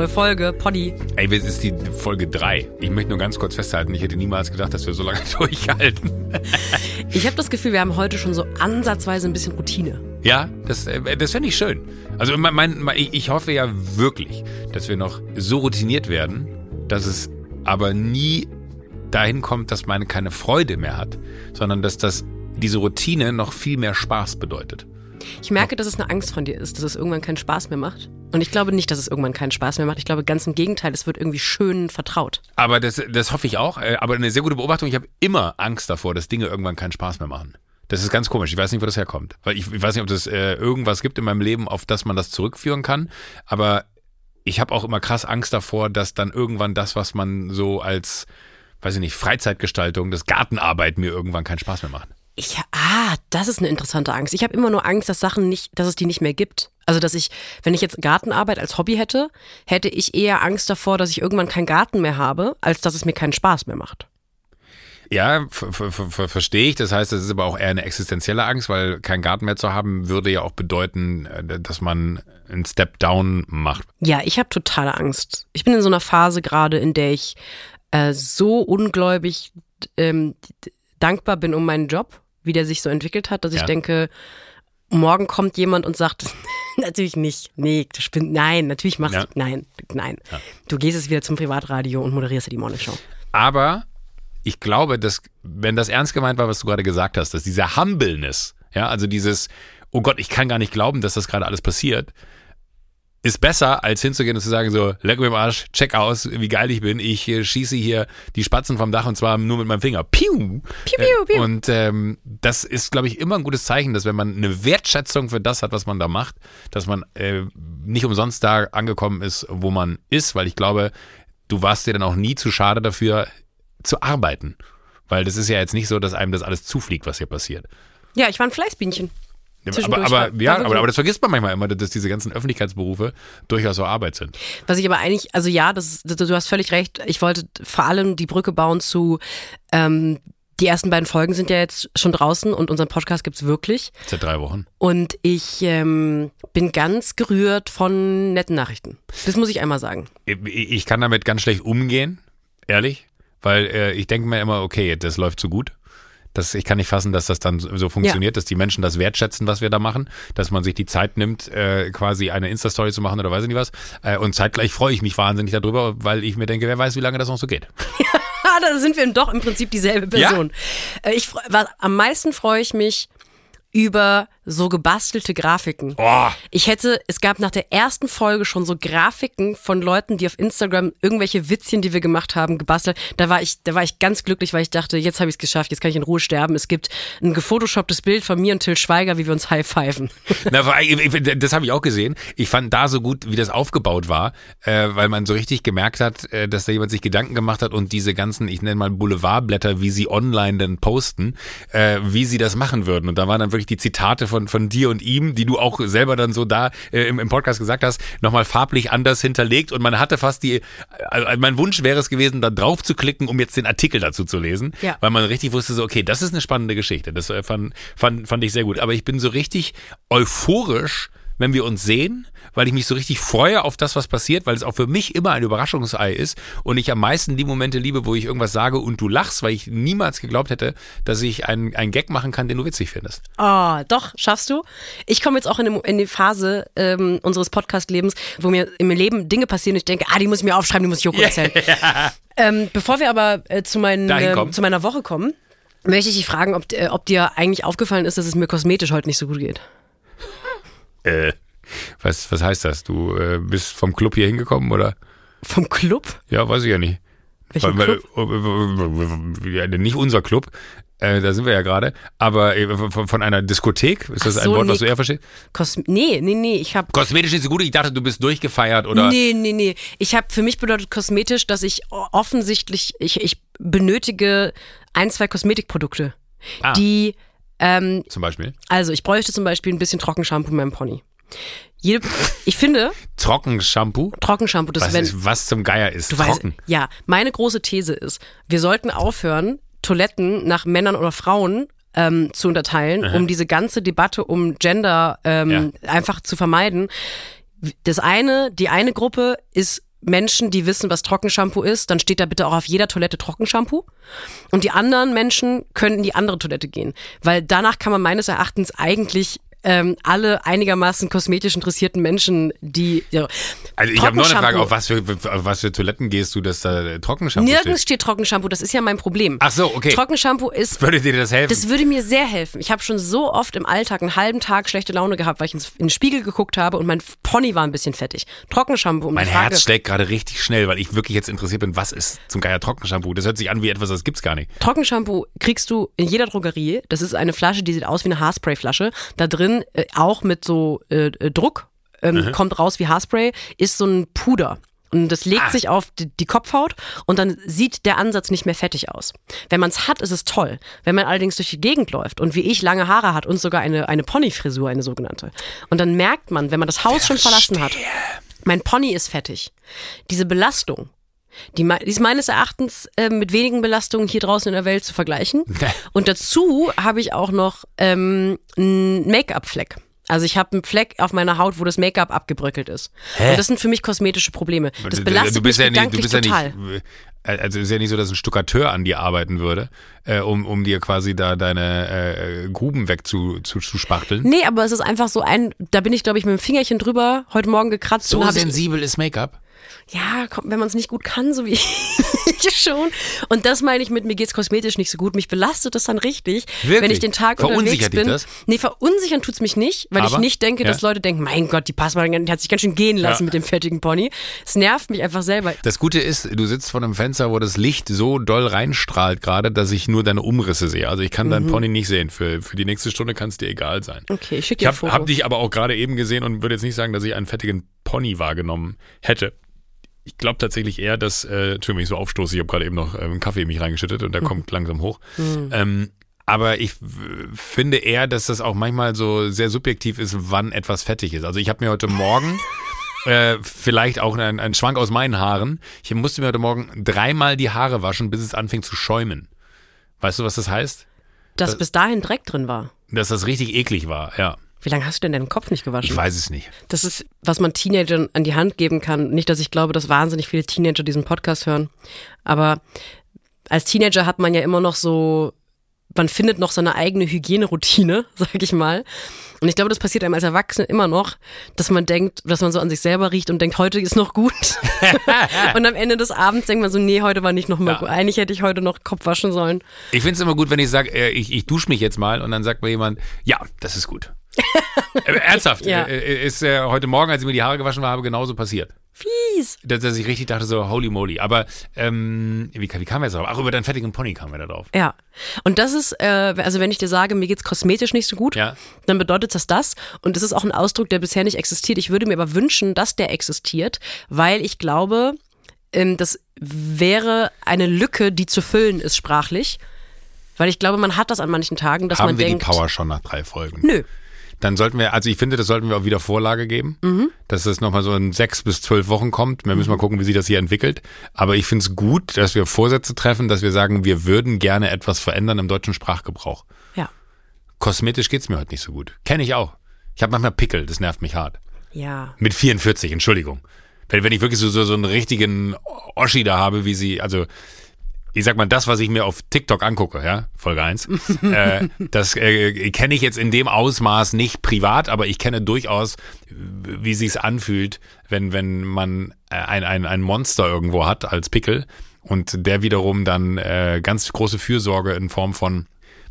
Neue Folge, Poddy. Ey, es ist die Folge 3. Ich möchte nur ganz kurz festhalten, ich hätte niemals gedacht, dass wir so lange durchhalten. Ich habe das Gefühl, wir haben heute schon so ansatzweise ein bisschen Routine. Ja, das, äh, das fände ich schön. Also mein, mein, ich hoffe ja wirklich, dass wir noch so routiniert werden, dass es aber nie dahin kommt, dass man keine Freude mehr hat, sondern dass das diese Routine noch viel mehr Spaß bedeutet. Ich merke, dass es eine Angst von dir ist, dass es irgendwann keinen Spaß mehr macht. Und ich glaube nicht, dass es irgendwann keinen Spaß mehr macht. Ich glaube ganz im Gegenteil, es wird irgendwie schön vertraut. Aber das, das hoffe ich auch. Äh, aber eine sehr gute Beobachtung. Ich habe immer Angst davor, dass Dinge irgendwann keinen Spaß mehr machen. Das ist ganz komisch. Ich weiß nicht, wo das herkommt. Weil ich, ich weiß nicht, ob es äh, irgendwas gibt in meinem Leben, auf das man das zurückführen kann. Aber ich habe auch immer krass Angst davor, dass dann irgendwann das, was man so als, weiß ich nicht, Freizeitgestaltung, das Gartenarbeit mir irgendwann keinen Spaß mehr macht. Ich, ah, das ist eine interessante Angst. Ich habe immer nur Angst, dass Sachen nicht, dass es die nicht mehr gibt. Also, dass ich, wenn ich jetzt Gartenarbeit als Hobby hätte, hätte ich eher Angst davor, dass ich irgendwann keinen Garten mehr habe, als dass es mir keinen Spaß mehr macht. Ja, verstehe ich. Das heißt, das ist aber auch eher eine existenzielle Angst, weil keinen Garten mehr zu haben, würde ja auch bedeuten, äh, dass man einen Step down macht. Ja, ich habe totale Angst. Ich bin in so einer Phase gerade, in der ich äh, so ungläubig ähm, dankbar bin um meinen Job wie der sich so entwickelt hat, dass ja. ich denke, morgen kommt jemand und sagt, natürlich nicht, nee, du spinnst, nein, natürlich machst ja. du, nein, nein. Ja. Du gehst jetzt wieder zum Privatradio und moderierst die Morning Show. Aber ich glaube, dass, wenn das ernst gemeint war, was du gerade gesagt hast, dass dieser Humbleness, ja, also dieses, oh Gott, ich kann gar nicht glauben, dass das gerade alles passiert, ist besser, als hinzugehen und zu sagen so, leck mir im Arsch, check aus, wie geil ich bin. Ich äh, schieße hier die Spatzen vom Dach und zwar nur mit meinem Finger. Piu! Piu, piu, piu. Und ähm, das ist, glaube ich, immer ein gutes Zeichen, dass wenn man eine Wertschätzung für das hat, was man da macht, dass man äh, nicht umsonst da angekommen ist, wo man ist, weil ich glaube, du warst dir dann auch nie zu schade dafür, zu arbeiten. Weil das ist ja jetzt nicht so, dass einem das alles zufliegt, was hier passiert. Ja, ich war ein Fleißbienchen. Aber, aber, ja, aber, aber das vergisst man manchmal immer, dass diese ganzen Öffentlichkeitsberufe durchaus so Arbeit sind. Was ich aber eigentlich, also ja, das, du hast völlig recht. Ich wollte vor allem die Brücke bauen zu, ähm, die ersten beiden Folgen sind ja jetzt schon draußen und unseren Podcast gibt's wirklich. Seit drei Wochen. Und ich ähm, bin ganz gerührt von netten Nachrichten. Das muss ich einmal sagen. Ich kann damit ganz schlecht umgehen, ehrlich, weil äh, ich denke mir immer, okay, das läuft so gut. Das, ich kann nicht fassen, dass das dann so funktioniert, ja. dass die Menschen das wertschätzen, was wir da machen, dass man sich die Zeit nimmt, äh, quasi eine Insta-Story zu machen oder weiß ich nicht was. Äh, und zeitgleich freue ich mich wahnsinnig darüber, weil ich mir denke, wer weiß, wie lange das noch so geht. Ja, da sind wir doch im Prinzip dieselbe Person. Ja? Äh, ich, was, am meisten freue ich mich über so gebastelte Grafiken. Oh. Ich hätte, es gab nach der ersten Folge schon so Grafiken von Leuten, die auf Instagram irgendwelche Witzchen, die wir gemacht haben, gebastelt. Da war ich, da war ich ganz glücklich, weil ich dachte, jetzt habe ich es geschafft, jetzt kann ich in Ruhe sterben. Es gibt ein gefotoshopptes Bild von mir und Till Schweiger, wie wir uns high-pfeifen. das habe ich auch gesehen. Ich fand da so gut, wie das aufgebaut war, äh, weil man so richtig gemerkt hat, äh, dass da jemand sich Gedanken gemacht hat und diese ganzen, ich nenne mal Boulevardblätter, wie sie online dann posten, äh, wie sie das machen würden. Und da waren dann wirklich die Zitate von von, von dir und ihm, die du auch selber dann so da äh, im, im Podcast gesagt hast, nochmal farblich anders hinterlegt. Und man hatte fast die, äh, mein Wunsch wäre es gewesen, da drauf zu klicken, um jetzt den Artikel dazu zu lesen, ja. weil man richtig wusste so, okay, das ist eine spannende Geschichte, das äh, fand, fand, fand ich sehr gut, aber ich bin so richtig euphorisch, wenn wir uns sehen, weil ich mich so richtig freue auf das, was passiert, weil es auch für mich immer ein Überraschungsei ist und ich am meisten die Momente liebe, wo ich irgendwas sage und du lachst, weil ich niemals geglaubt hätte, dass ich einen, einen Gag machen kann, den du witzig findest. Oh, doch, schaffst du. Ich komme jetzt auch in, in die Phase ähm, unseres Podcast-Lebens, wo mir im Leben Dinge passieren und ich denke, ah, die muss ich mir aufschreiben, die muss ich Joko erzählen. Yeah. Ähm, bevor wir aber äh, zu, meinen, äh, zu meiner Woche kommen, möchte ich dich fragen, ob, äh, ob dir eigentlich aufgefallen ist, dass es mir kosmetisch heute nicht so gut geht. Äh, was, was heißt das? Du äh, bist vom Club hier hingekommen, oder? Vom Club? Ja, weiß ich ja nicht. Welchen weil, Club? Weil, ja, nicht unser Club, äh, da sind wir ja gerade, aber äh, von, von, einer Diskothek, ist das so, ein Wort, nee, was du eher verstehst? Kosm nee, nee, nee, ich habe Kosmetisch ist so gut, ich dachte, du bist durchgefeiert oder Nee, nee, nee. Ich habe für mich bedeutet kosmetisch, dass ich offensichtlich ich, ich benötige ein, zwei Kosmetikprodukte, ah. die ähm, zum Beispiel? Also, ich bräuchte zum Beispiel ein bisschen Trockenshampoo in meinem Pony. Jede, ich finde. Trockenshampoo? Trockenshampoo, das was, wenn, ist, was zum Geier ist. Du Trocken. Weißt, ja, meine große These ist, wir sollten aufhören, Toiletten nach Männern oder Frauen ähm, zu unterteilen, Aha. um diese ganze Debatte um Gender ähm, ja. einfach zu vermeiden. das eine, die eine Gruppe ist Menschen, die wissen, was Trockenshampoo ist, dann steht da bitte auch auf jeder Toilette Trockenshampoo. Und die anderen Menschen können in die andere Toilette gehen. Weil danach kann man meines Erachtens eigentlich ähm, alle einigermaßen kosmetisch interessierten Menschen, die. Ja, also ich habe noch eine Frage, auf was, für, auf was für Toiletten gehst du, dass da Trockenshampoo Nirgends steht? steht Trockenshampoo, das ist ja mein Problem. Ach so, okay. Trockenshampoo ist. Würde dir das helfen? Das würde mir sehr helfen. Ich habe schon so oft im Alltag einen halben Tag schlechte Laune gehabt, weil ich in den Spiegel geguckt habe und mein Pony war ein bisschen fettig. Trockenshampoo. Um mein Herz schlägt gerade richtig schnell, weil ich wirklich jetzt interessiert bin, was ist zum Geier Trockenshampoo? Das hört sich an wie etwas, das gibt's gar nicht. Trockenshampoo kriegst du in jeder Drogerie. Das ist eine Flasche, die sieht aus wie eine Haarsprayflasche. Da drin äh, auch mit so äh, äh, Druck, ähm, mhm. kommt raus wie Haarspray, ist so ein Puder. Und das legt ah. sich auf die, die, Kopfhaut und dann sieht der Ansatz nicht mehr fettig aus. Wenn man es hat, ist es toll. Wenn man allerdings durch die Gegend läuft und wie ich lange Haare hat und sogar eine, eine Ponyfrisur, eine sogenannte. Und dann merkt man, wenn man das Haus Verstehe. schon verlassen hat, mein Pony ist fettig. Diese Belastung, die, die ist meines Erachtens äh, mit wenigen Belastungen hier draußen in der Welt zu vergleichen. Und dazu habe ich auch noch ähm, einen Make-up-Fleck. Also ich habe einen Fleck auf meiner Haut, wo das Make-up abgebröckelt ist. Hä? Und das sind für mich kosmetische Probleme. Das belastet du bist mich ja nicht, du bist total. Ja nicht, äh, also es ist ja nicht so, dass ein Stuckateur an dir arbeiten würde, äh, um, um dir quasi da deine äh, Gruben wegzuspachteln. Zu, zu nee, aber es ist einfach so ein, da bin ich glaube ich mit dem Fingerchen drüber heute Morgen gekratzt. So sensibel ist Make-up? Ja, wenn man es nicht gut kann, so wie ich schon. Und das meine ich mit, mir geht's kosmetisch nicht so gut. Mich belastet das dann richtig, Wirklich? wenn ich den Tag unterwegs bin. Das? Nee, verunsichern tut's mich nicht, weil Aber, ich nicht denke, ja. dass Leute denken, mein Gott, die Passmann die hat sich ganz schön gehen lassen ja. mit dem fertigen Pony. Es nervt mich einfach selber. Das Gute ist, du sitzt vor einem Fenster, wo das Licht so doll reinstrahlt gerade, dass ich nur deine Umrisse sehe. Also ich kann mhm. deinen Pony nicht sehen. Für, für die nächste Stunde kann es dir egal sein. Okay, ich schicke dir Ich habe hab dich aber auch gerade eben gesehen und würde jetzt nicht sagen, dass ich einen fettigen Pony wahrgenommen hätte ich glaube tatsächlich eher, dass, äh, Entschuldigung, wenn ich so aufstoße, ich habe gerade eben noch äh, einen Kaffee in mich reingeschüttet und der mhm. kommt langsam hoch. Mhm. Ähm, aber ich finde eher, dass das auch manchmal so sehr subjektiv ist, wann etwas fettig ist. Also ich habe mir heute Morgen äh, vielleicht auch ein, ein Schwank aus meinen Haaren. Ich musste mir heute Morgen dreimal die Haare waschen, bis es anfing zu schäumen. Weißt du, was das heißt? Dass das, bis dahin Dreck drin war. Dass das richtig eklig war, ja. Wie lange hast du denn deinen Kopf nicht gewaschen? Ich weiß es nicht. Das ist, was man Teenagern an die Hand geben kann. Nicht, dass ich glaube, dass wahnsinnig viele Teenager diesen Podcast hören. Aber als Teenager hat man ja immer noch so, man findet noch seine eigene Hygieneroutine, sag ich mal. Und ich glaube, das passiert einem als Erwachsene immer noch, dass man denkt, dass man so an sich selber riecht und denkt, heute ist noch gut. und am Ende des Abends denkt man so, nee, heute war nicht noch mal ja. gut. Eigentlich hätte ich heute noch Kopf waschen sollen. Ich finde es immer gut, wenn ich sage, äh, ich, ich dusche mich jetzt mal und dann sagt mir jemand, ja, das ist gut. Äh, ernsthaft, ja. Äh, äh, ist äh, heute Morgen, als ich mir die Haare gewaschen habe, genauso passiert. Fies. Dass, dass ich richtig dachte, so holy moly. Aber ähm, wie, wie kamen wir jetzt drauf? Ach, über deinen fettigen Pony kamen wir da drauf. Ja. Und das ist, äh, also wenn ich dir sage, mir geht's kosmetisch nicht so gut, ja. dann bedeutet das das. Und das ist auch ein Ausdruck, der bisher nicht existiert. Ich würde mir aber wünschen, dass der existiert, weil ich glaube, ähm, das wäre eine Lücke, die zu füllen ist sprachlich. Weil ich glaube, man hat das an manchen Tagen, dass Haben man wir denkt. die Power schon nach drei Folgen? Nö. Dann sollten wir, also ich finde, das sollten wir auch wieder Vorlage geben, mhm. dass es nochmal so in sechs bis zwölf Wochen kommt. Wir müssen mal gucken, wie sich das hier entwickelt. Aber ich finde es gut, dass wir Vorsätze treffen, dass wir sagen, wir würden gerne etwas verändern im deutschen Sprachgebrauch. Ja. Kosmetisch geht's mir heute nicht so gut. Kenne ich auch. Ich habe manchmal Pickel, das nervt mich hart. Ja. Mit 44, Entschuldigung. Wenn, wenn ich wirklich so, so, so einen richtigen Oschi da habe, wie sie, also ich sag mal, das, was ich mir auf TikTok angucke, ja, Folge 1, äh, das äh, kenne ich jetzt in dem Ausmaß nicht privat, aber ich kenne durchaus, wie sich's anfühlt, wenn, wenn man ein, ein, ein Monster irgendwo hat als Pickel und der wiederum dann äh, ganz große Fürsorge in Form von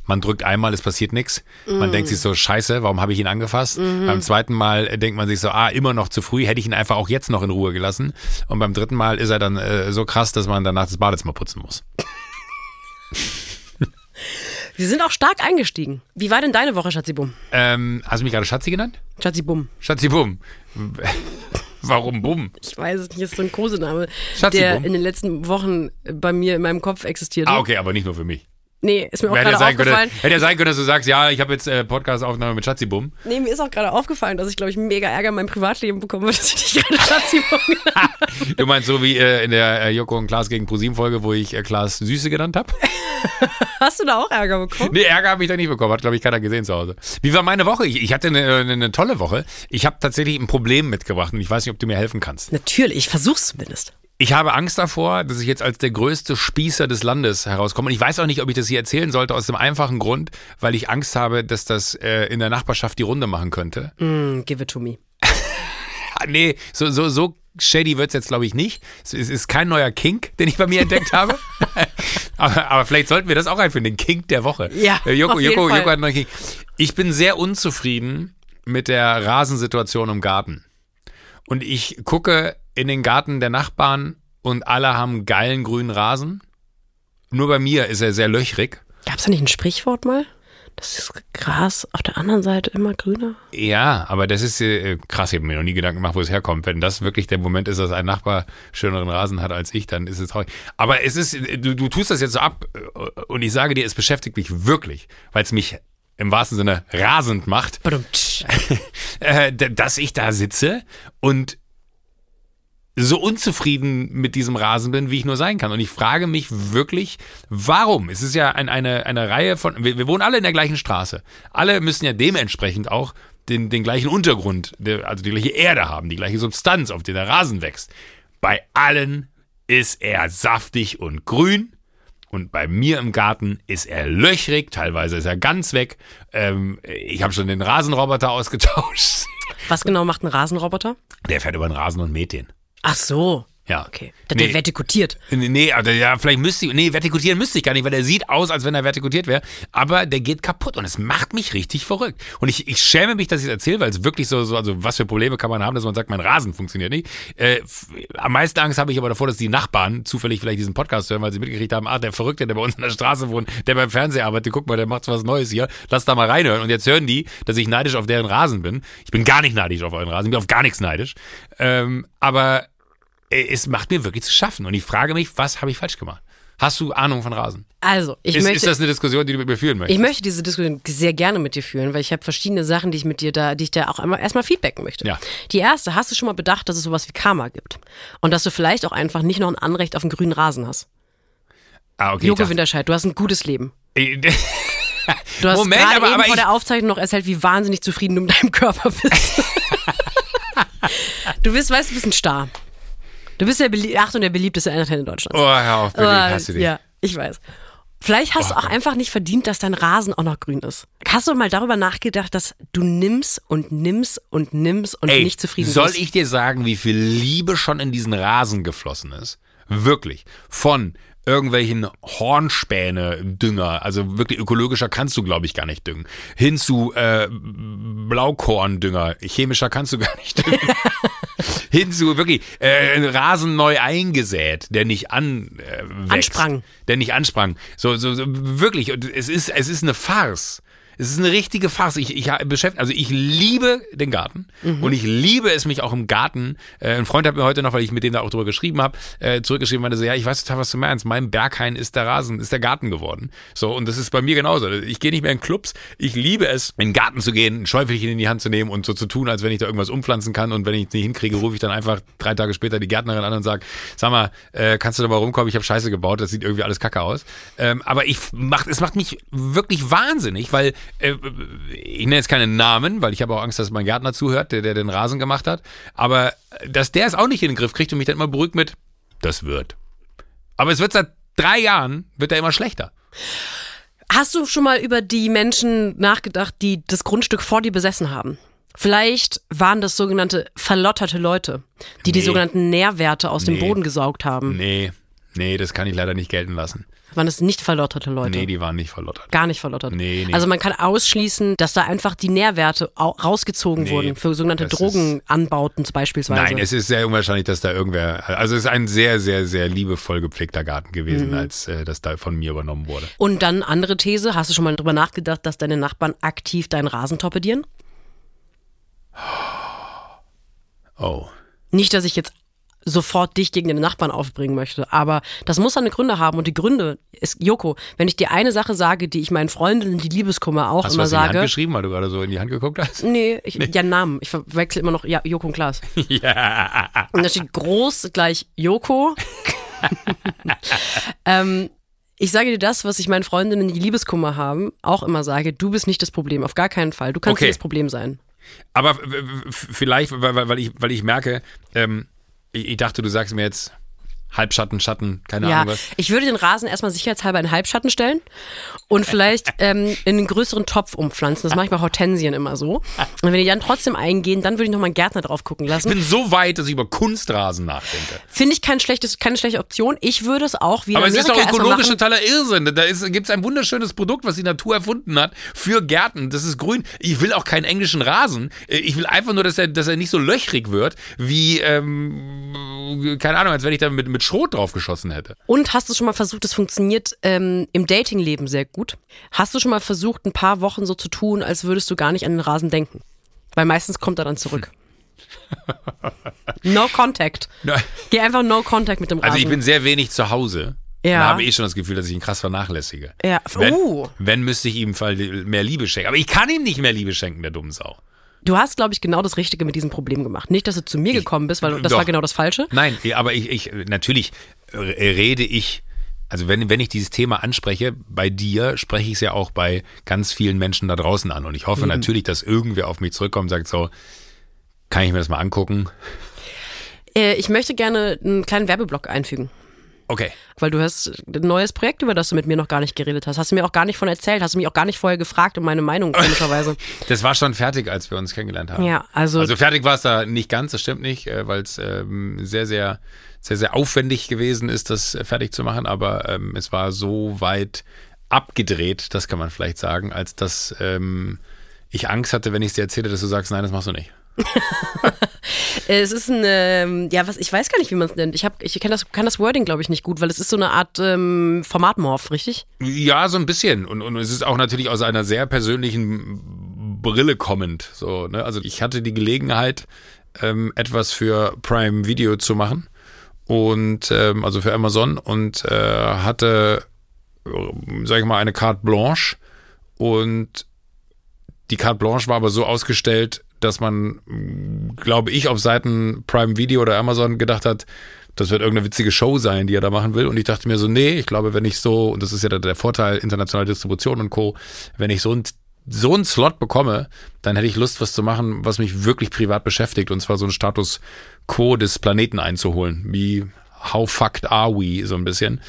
man drückt einmal, es passiert nichts. Man mm. denkt sich so, scheiße, warum habe ich ihn angefasst? Mm. Beim zweiten Mal denkt man sich so, ah, immer noch zu früh, hätte ich ihn einfach auch jetzt noch in Ruhe gelassen. Und beim dritten Mal ist er dann äh, so krass, dass man danach das Badezimmer putzen muss. Wir sind auch stark eingestiegen. Wie war denn deine Woche, Schatzibum? Ähm, hast du mich gerade Schatzi genannt? Schatzibum. Schatzibum. Warum Bumm? Ich weiß es nicht, ist so ein Kosename, der in den letzten Wochen bei mir in meinem Kopf existiert. Ah, okay, aber nicht nur für mich. Nee, ist mir auch gerade aufgefallen. hätte ja sein können, dass du sagst, ja, ich habe jetzt äh, Podcast-Aufnahme mit Schatzibum. Nee, mir ist auch gerade aufgefallen, dass ich, glaube ich, mega Ärger in meinem Privatleben bekomme, dass ich dich gerade Schatzi-Bum Du meinst so wie äh, in der äh, Joko und Klaas gegen ProSieben-Folge, wo ich äh, Klaas Süße genannt habe? Hast du da auch Ärger bekommen? Nee, Ärger habe ich da nicht bekommen. Hat, glaube ich, keiner gesehen zu Hause. Wie war meine Woche? Ich, ich hatte eine, eine, eine tolle Woche. Ich habe tatsächlich ein Problem mitgebracht und ich weiß nicht, ob du mir helfen kannst. Natürlich, ich versuch's zumindest. Ich habe Angst davor, dass ich jetzt als der größte Spießer des Landes herauskomme. Und ich weiß auch nicht, ob ich das hier erzählen sollte, aus dem einfachen Grund, weil ich Angst habe, dass das äh, in der Nachbarschaft die Runde machen könnte. Mm, give it to me. Nee, so, so, so shady wird's jetzt, glaube ich, nicht. Es ist- ist kein neuer Kink, den ich bei mir entdeckt habe. aber, aber vielleicht sollten wir das auch einführen, den Kink der Woche. Ja, Äh, Joko, auf jeden Joko, Fall. Joko hat einen neuen Kink. Ich bin sehr unzufrieden mit der Rasensituation im Garten. Und ich gucke in den Garten der Nachbarn und alle haben geilen grünen Rasen. Nur bei mir ist er sehr löchrig. Gab's da nicht ein Sprichwort mal? Das ist Gras auf der anderen Seite immer grüner? Ja, aber das ist äh, krass, ich habe mir noch nie Gedanken gemacht, wo es herkommt. Wenn das wirklich der Moment ist, dass ein Nachbar schöneren Rasen hat als ich, dann ist es traurig. Aber es ist, du, du tust das jetzt so ab äh, und ich sage dir, es beschäftigt mich wirklich, weil es mich im wahrsten Sinne rasend macht, äh, dass ich da sitze und so unzufrieden mit diesem Rasen bin, wie ich nur sein kann. Und ich frage mich wirklich, warum? Es ist ja ein, eine, eine Reihe von, wir, wir wohnen alle in der gleichen Straße. Alle müssen ja dementsprechend auch den, den gleichen Untergrund, also die gleiche Erde haben, die gleiche Substanz, auf der der Rasen wächst. Bei allen ist er saftig und grün. Und bei mir im Garten ist er löchrig, teilweise ist er ganz weg. Ähm, ich habe schon den Rasenroboter ausgetauscht. Was genau macht ein Rasenroboter? Der fährt über den Rasen und mäht den. Ach so. Ja. Okay. Der, der Nee. vertikutiert. Nee, also ja, vielleicht müsste ich, nee, vertikutieren müsste ich gar nicht, weil der sieht aus, als wenn er vertikutiert wäre, aber der geht kaputt und es macht mich richtig verrückt. Und ich, ich schäme mich, dass ich es erzähle, weil es wirklich so, so, also was für Probleme kann man haben, dass man sagt, mein Rasen funktioniert nicht. Äh, am meisten Angst habe ich aber davor, dass die Nachbarn zufällig vielleicht diesen Podcast hören, weil sie mitgekriegt haben, ah, der Verrückte, der bei uns in der Straße wohnt, der beim Fernseher arbeitet, guck mal, der macht so was Neues hier, lass da mal reinhören. Und jetzt hören die, dass ich neidisch auf deren Rasen bin. Ich bin gar nicht neidisch auf euren Rasen, ich bin auf gar nichts neidisch. Ähm, aber es macht mir wirklich zu schaffen. Und ich frage mich, was habe ich falsch gemacht? Hast du Ahnung von Rasen? Also, ich Ist, möchte. ist das eine Diskussion, die du mit mir führen möchtest? ich möchte diese Diskussion sehr gerne mit dir führen, weil ich habe verschiedene Sachen, die ich mit dir da, die ich da auch einmal erstmal feedbacken möchte. Ja. Die erste, hast du schon mal bedacht, dass es sowas wie Karma gibt? Und dass du vielleicht auch einfach nicht noch ein Anrecht auf einen grünen Rasen hast? ah, okay. Joko Winterscheid, du hast ein gutes Leben. Äh, Du hast Moment, aber- eben aber vor der Aufzeichnung noch erzählt, wie wahnsinnig zufrieden du mit deinem Körper bist. du bist, weißt du, bist ein Star. Du bist der, belie Achtung, der beliebteste Entertainer Deutschlands. Oh, hör auf, ich Aber, hasse dich. Ja, ich weiß. Vielleicht hast du auch einfach nicht verdient, dass dein Rasen auch noch grün ist. Hast du mal darüber nachgedacht, dass du nimmst und nimmst und nimmst und Ey, nicht zufrieden soll bist? ich dir sagen, wie viel Liebe schon in diesen Rasen geflossen ist? Wirklich. Von irgendwelchen Hornspäne-Dünger, also wirklich ökologischer kannst du, glaube ich, gar nicht düngen, hin zu äh, Blaukorn-Dünger, chemischer kannst du gar nicht düngen, hin zu wirklich äh, Rasen neu eingesät, der nicht an, äh, wächst, Ansprang. der nicht ansprang. So, so, so wirklich. Und es ist, es ist eine Farce. Es ist eine richtige Farce. Ich, ich beschäftige, also ich liebe den Garten und ich liebe es mich auch im Garten. Äh, ein Freund hat mir heute noch, weil ich mit dem da auch drüber geschrieben habe, äh, zurückgeschrieben, meinte so, ja, ich weiß total, was du meinst. Mein Berghain ist der Rasen, ist der Garten geworden. So, und das ist bei mir genauso. Ich gehe nicht mehr in Clubs. Ich liebe es, in den Garten zu gehen, ein Schäufelchen in die Hand zu nehmen und so zu tun, als wenn ich da irgendwas umpflanzen kann. Und wenn ich es nicht hinkriege, rufe ich dann einfach drei Tage später die Gärtnerin an und sage, sag mal, äh, kannst du da mal rumkommen? Ich habe Scheiße gebaut, das sieht irgendwie alles kacke aus. Ähm, aber ich macht, es macht mich wirklich wahnsinnig, weil ich nenne jetzt keinen Namen, weil ich habe auch Angst, dass mein Gärtner zuhört, der, der den Rasen gemacht hat. Aber äh, dass der es auch nicht in den Griff kriegt und mich dann immer beruhigt mit, das wird. Aber es wird seit drei Jahren, wird er immer schlechter. Hast du schon mal über die Menschen nachgedacht, die das Grundstück vor dir besessen haben? Vielleicht waren das sogenannte verlotterte Leute, die die Nee. sogenannten Nährwerte aus dem Nee. Boden gesaugt haben. Nee, nee, das kann ich leider nicht gelten lassen. Waren das nicht verlotterte Leute? Nee, die waren nicht verlottert. Gar nicht verlottert. Nee, nee. Also man kann ausschließen, dass da einfach die Nährwerte au- rausgezogen Nee, wurden für sogenannte Drogenanbauten beispielsweise. Nein, es ist sehr unwahrscheinlich, dass da irgendwer, also es ist ein sehr, sehr, sehr liebevoll gepflegter Garten gewesen, als äh, das da von mir übernommen wurde. Und dann andere These, hast du schon mal drüber nachgedacht, dass deine Nachbarn aktiv deinen Rasen torpedieren? Oh. Nicht, dass ich jetzt sofort dich gegen den Nachbarn aufbringen möchte. Aber das muss seine Gründe haben. Und die Gründe ist, Joko, wenn ich dir eine Sache sage, die ich meinen Freundinnen, die Liebeskummer auch hast immer du was sage. in die Hand geschrieben, weil du gerade so in die Hand geguckt hast? Nee, ich, nee. ja, Namen. Ich verwechsel immer noch ja, Joko und Klaas. ja. Und da steht groß gleich Joko. ähm, ich sage dir das, was ich meinen Freundinnen, die Liebeskummer haben, auch immer sage. Du bist nicht das Problem, auf gar keinen Fall. Du kannst Okay. nicht das Problem sein. Aber vielleicht, weil, weil- weil, ich, weil ich merke, ähm, ich, ich dachte, du sagst mir jetzt Halbschatten, Schatten, keine Ja, Ahnung was. ich würde den Rasen erstmal sicherheitshalber in Halbschatten stellen und vielleicht ähm, in einen größeren Topf umpflanzen. Das mache ich bei Hortensien immer so. Und wenn die dann trotzdem eingehen, dann würde ich nochmal einen Gärtner drauf gucken Ich lassen. bin so weit, dass ich über Kunstrasen nachdenke. Finde ich kein schlechtes, keine schlechte Option. Ich würde es auch wie in Aber es ist doch ökologisch totaler Irrsinn. Da gibt es ein wunderschönes Produkt, was die Natur erfunden hat für Gärten. Das ist grün. Ich will auch keinen englischen Rasen. Ich will einfach nur, dass er, dass er nicht so löchrig wird, wie, ähm, keine Ahnung, als wenn ich da mit, mit Schrot drauf geschossen hätte. Und hast du schon mal versucht, es funktioniert ähm, im Datingleben sehr gut. Hast du schon mal versucht, ein paar Wochen so zu tun, als würdest du gar nicht an den Rasen denken? Weil meistens kommt er dann zurück. No contact. Geh einfach no contact mit dem Rasen. Also ich bin sehr wenig zu Hause. Ja. Da habe ich schon das Gefühl, dass ich ihn krass vernachlässige. Ja, Wenn, uh. wenn müsste ich ihm mehr Liebe schenken. Aber ich kann ihm nicht mehr Liebe schenken, der dumme Sau. Du hast, glaube ich, genau das Richtige mit diesem Problem gemacht. Nicht, dass du zu mir gekommen bist, weil das doch. war genau das Falsche. Nein, aber ich, ich natürlich äh, rede ich, also wenn, wenn ich dieses Thema anspreche, bei dir spreche ich es ja auch bei ganz vielen Menschen da draußen an. Und ich hoffe natürlich, dass irgendwer auf mich zurückkommt und sagt so, kann ich mir das mal angucken? Äh, ich möchte gerne einen kleinen Werbeblock einfügen. Okay. Weil du hast ein neues Projekt, über das du mit mir noch gar nicht geredet hast. Hast du mir auch gar nicht von erzählt. Hast du mich auch gar nicht vorher gefragt um meine Meinung, komischerweise. Das war schon fertig, als wir uns kennengelernt haben. ja, also, Also fertig war es da nicht ganz, das stimmt nicht, äh, weil es ähm, sehr, sehr, sehr, sehr aufwendig gewesen ist, das fertig zu machen, aber ähm, es war so weit abgedreht, das kann man vielleicht sagen, als dass ähm, ich Angst hatte, wenn ich es dir erzähle, dass du sagst, nein, das machst du nicht. es ist ein, ähm, ja, was, ich weiß gar nicht, wie man es nennt. Ich, hab, ich kenn das, kann das Wording, glaube ich, nicht gut, weil es ist so eine Art ähm, Formatmorph, richtig? Ja, so ein bisschen. Und, und es ist auch natürlich aus einer sehr persönlichen Brille kommend. So, ne? Also ich hatte die Gelegenheit, ähm, etwas für Prime Video zu machen. Und ähm, also für Amazon und äh, hatte, äh, sag ich mal, eine Carte Blanche. Und die Carte Blanche war aber so ausgestellt, dass man, glaube ich, auf Seiten Prime Video oder Amazon gedacht hat, das wird irgendeine witzige Show sein, die er da machen will. Und ich dachte mir so, nee, ich glaube, wenn ich so, und das ist ja der, der Vorteil internationaler Distribution und Co., wenn ich so ein so einen Slot bekomme, dann hätte ich Lust, was zu machen, was mich wirklich privat beschäftigt. Und zwar so einen Status quo des Planeten einzuholen. Wie How fucked are we? So ein bisschen.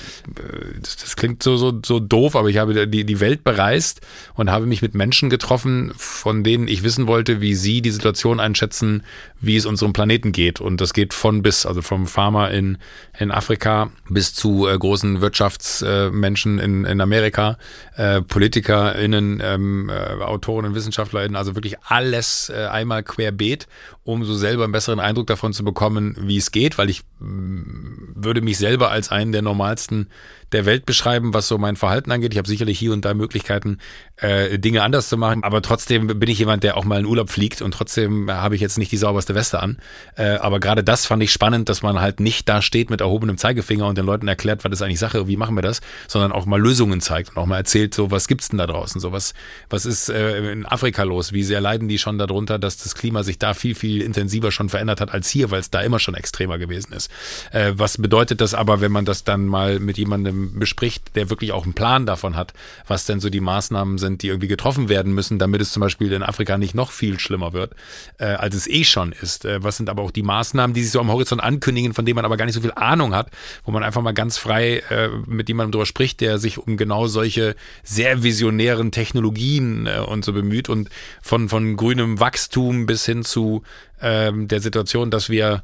Das, das klingt so, so, so doof, aber ich habe die, die Welt bereist und habe mich mit Menschen getroffen, von denen ich wissen wollte, wie sie die Situation einschätzen, wie es unserem Planeten geht. Und das geht von bis, also vom Farmer in, in Afrika bis zu äh, großen Wirtschaftsmenschen äh, in, in Amerika, äh, PolitikerInnen, ähm, äh, Autorinnen, WissenschaftlerInnen, also wirklich alles äh, einmal querbeet, um so selber einen besseren Eindruck davon zu bekommen, wie es geht, weil ich würde mich selber als einen der normalsten der Welt beschreiben, was so mein Verhalten angeht. Ich habe sicherlich hier und da Möglichkeiten, äh, Dinge anders zu machen, aber trotzdem bin ich jemand, der auch mal in Urlaub fliegt und trotzdem habe ich jetzt nicht die sauberste Weste an. Äh, aber gerade das fand ich spannend, dass man halt nicht da steht mit erhobenem Zeigefinger und den Leuten erklärt, was ist eigentlich Sache, wie machen wir das, sondern auch mal Lösungen zeigt und auch mal erzählt, so was gibt's denn da draußen, so was, was ist äh, in Afrika los, wie sehr leiden die schon darunter, dass das Klima sich da viel, viel intensiver schon verändert hat als hier, weil es da immer schon extremer gewesen ist. Äh, was bedeutet das aber, wenn man das dann mal mit jemandem bespricht, der wirklich auch einen Plan davon hat, was denn so die Maßnahmen sind, die irgendwie getroffen werden müssen, damit es zum Beispiel in Afrika nicht noch viel schlimmer wird, äh, als es eh schon ist. Äh, was sind aber auch die Maßnahmen, die sich so am Horizont ankündigen, von denen man aber gar nicht so viel Ahnung hat, wo man einfach mal ganz frei äh, mit jemandem drüber spricht, der sich um genau solche sehr visionären Technologien äh, und so bemüht und von, von grünem Wachstum bis hin zu ähm, der Situation, dass wir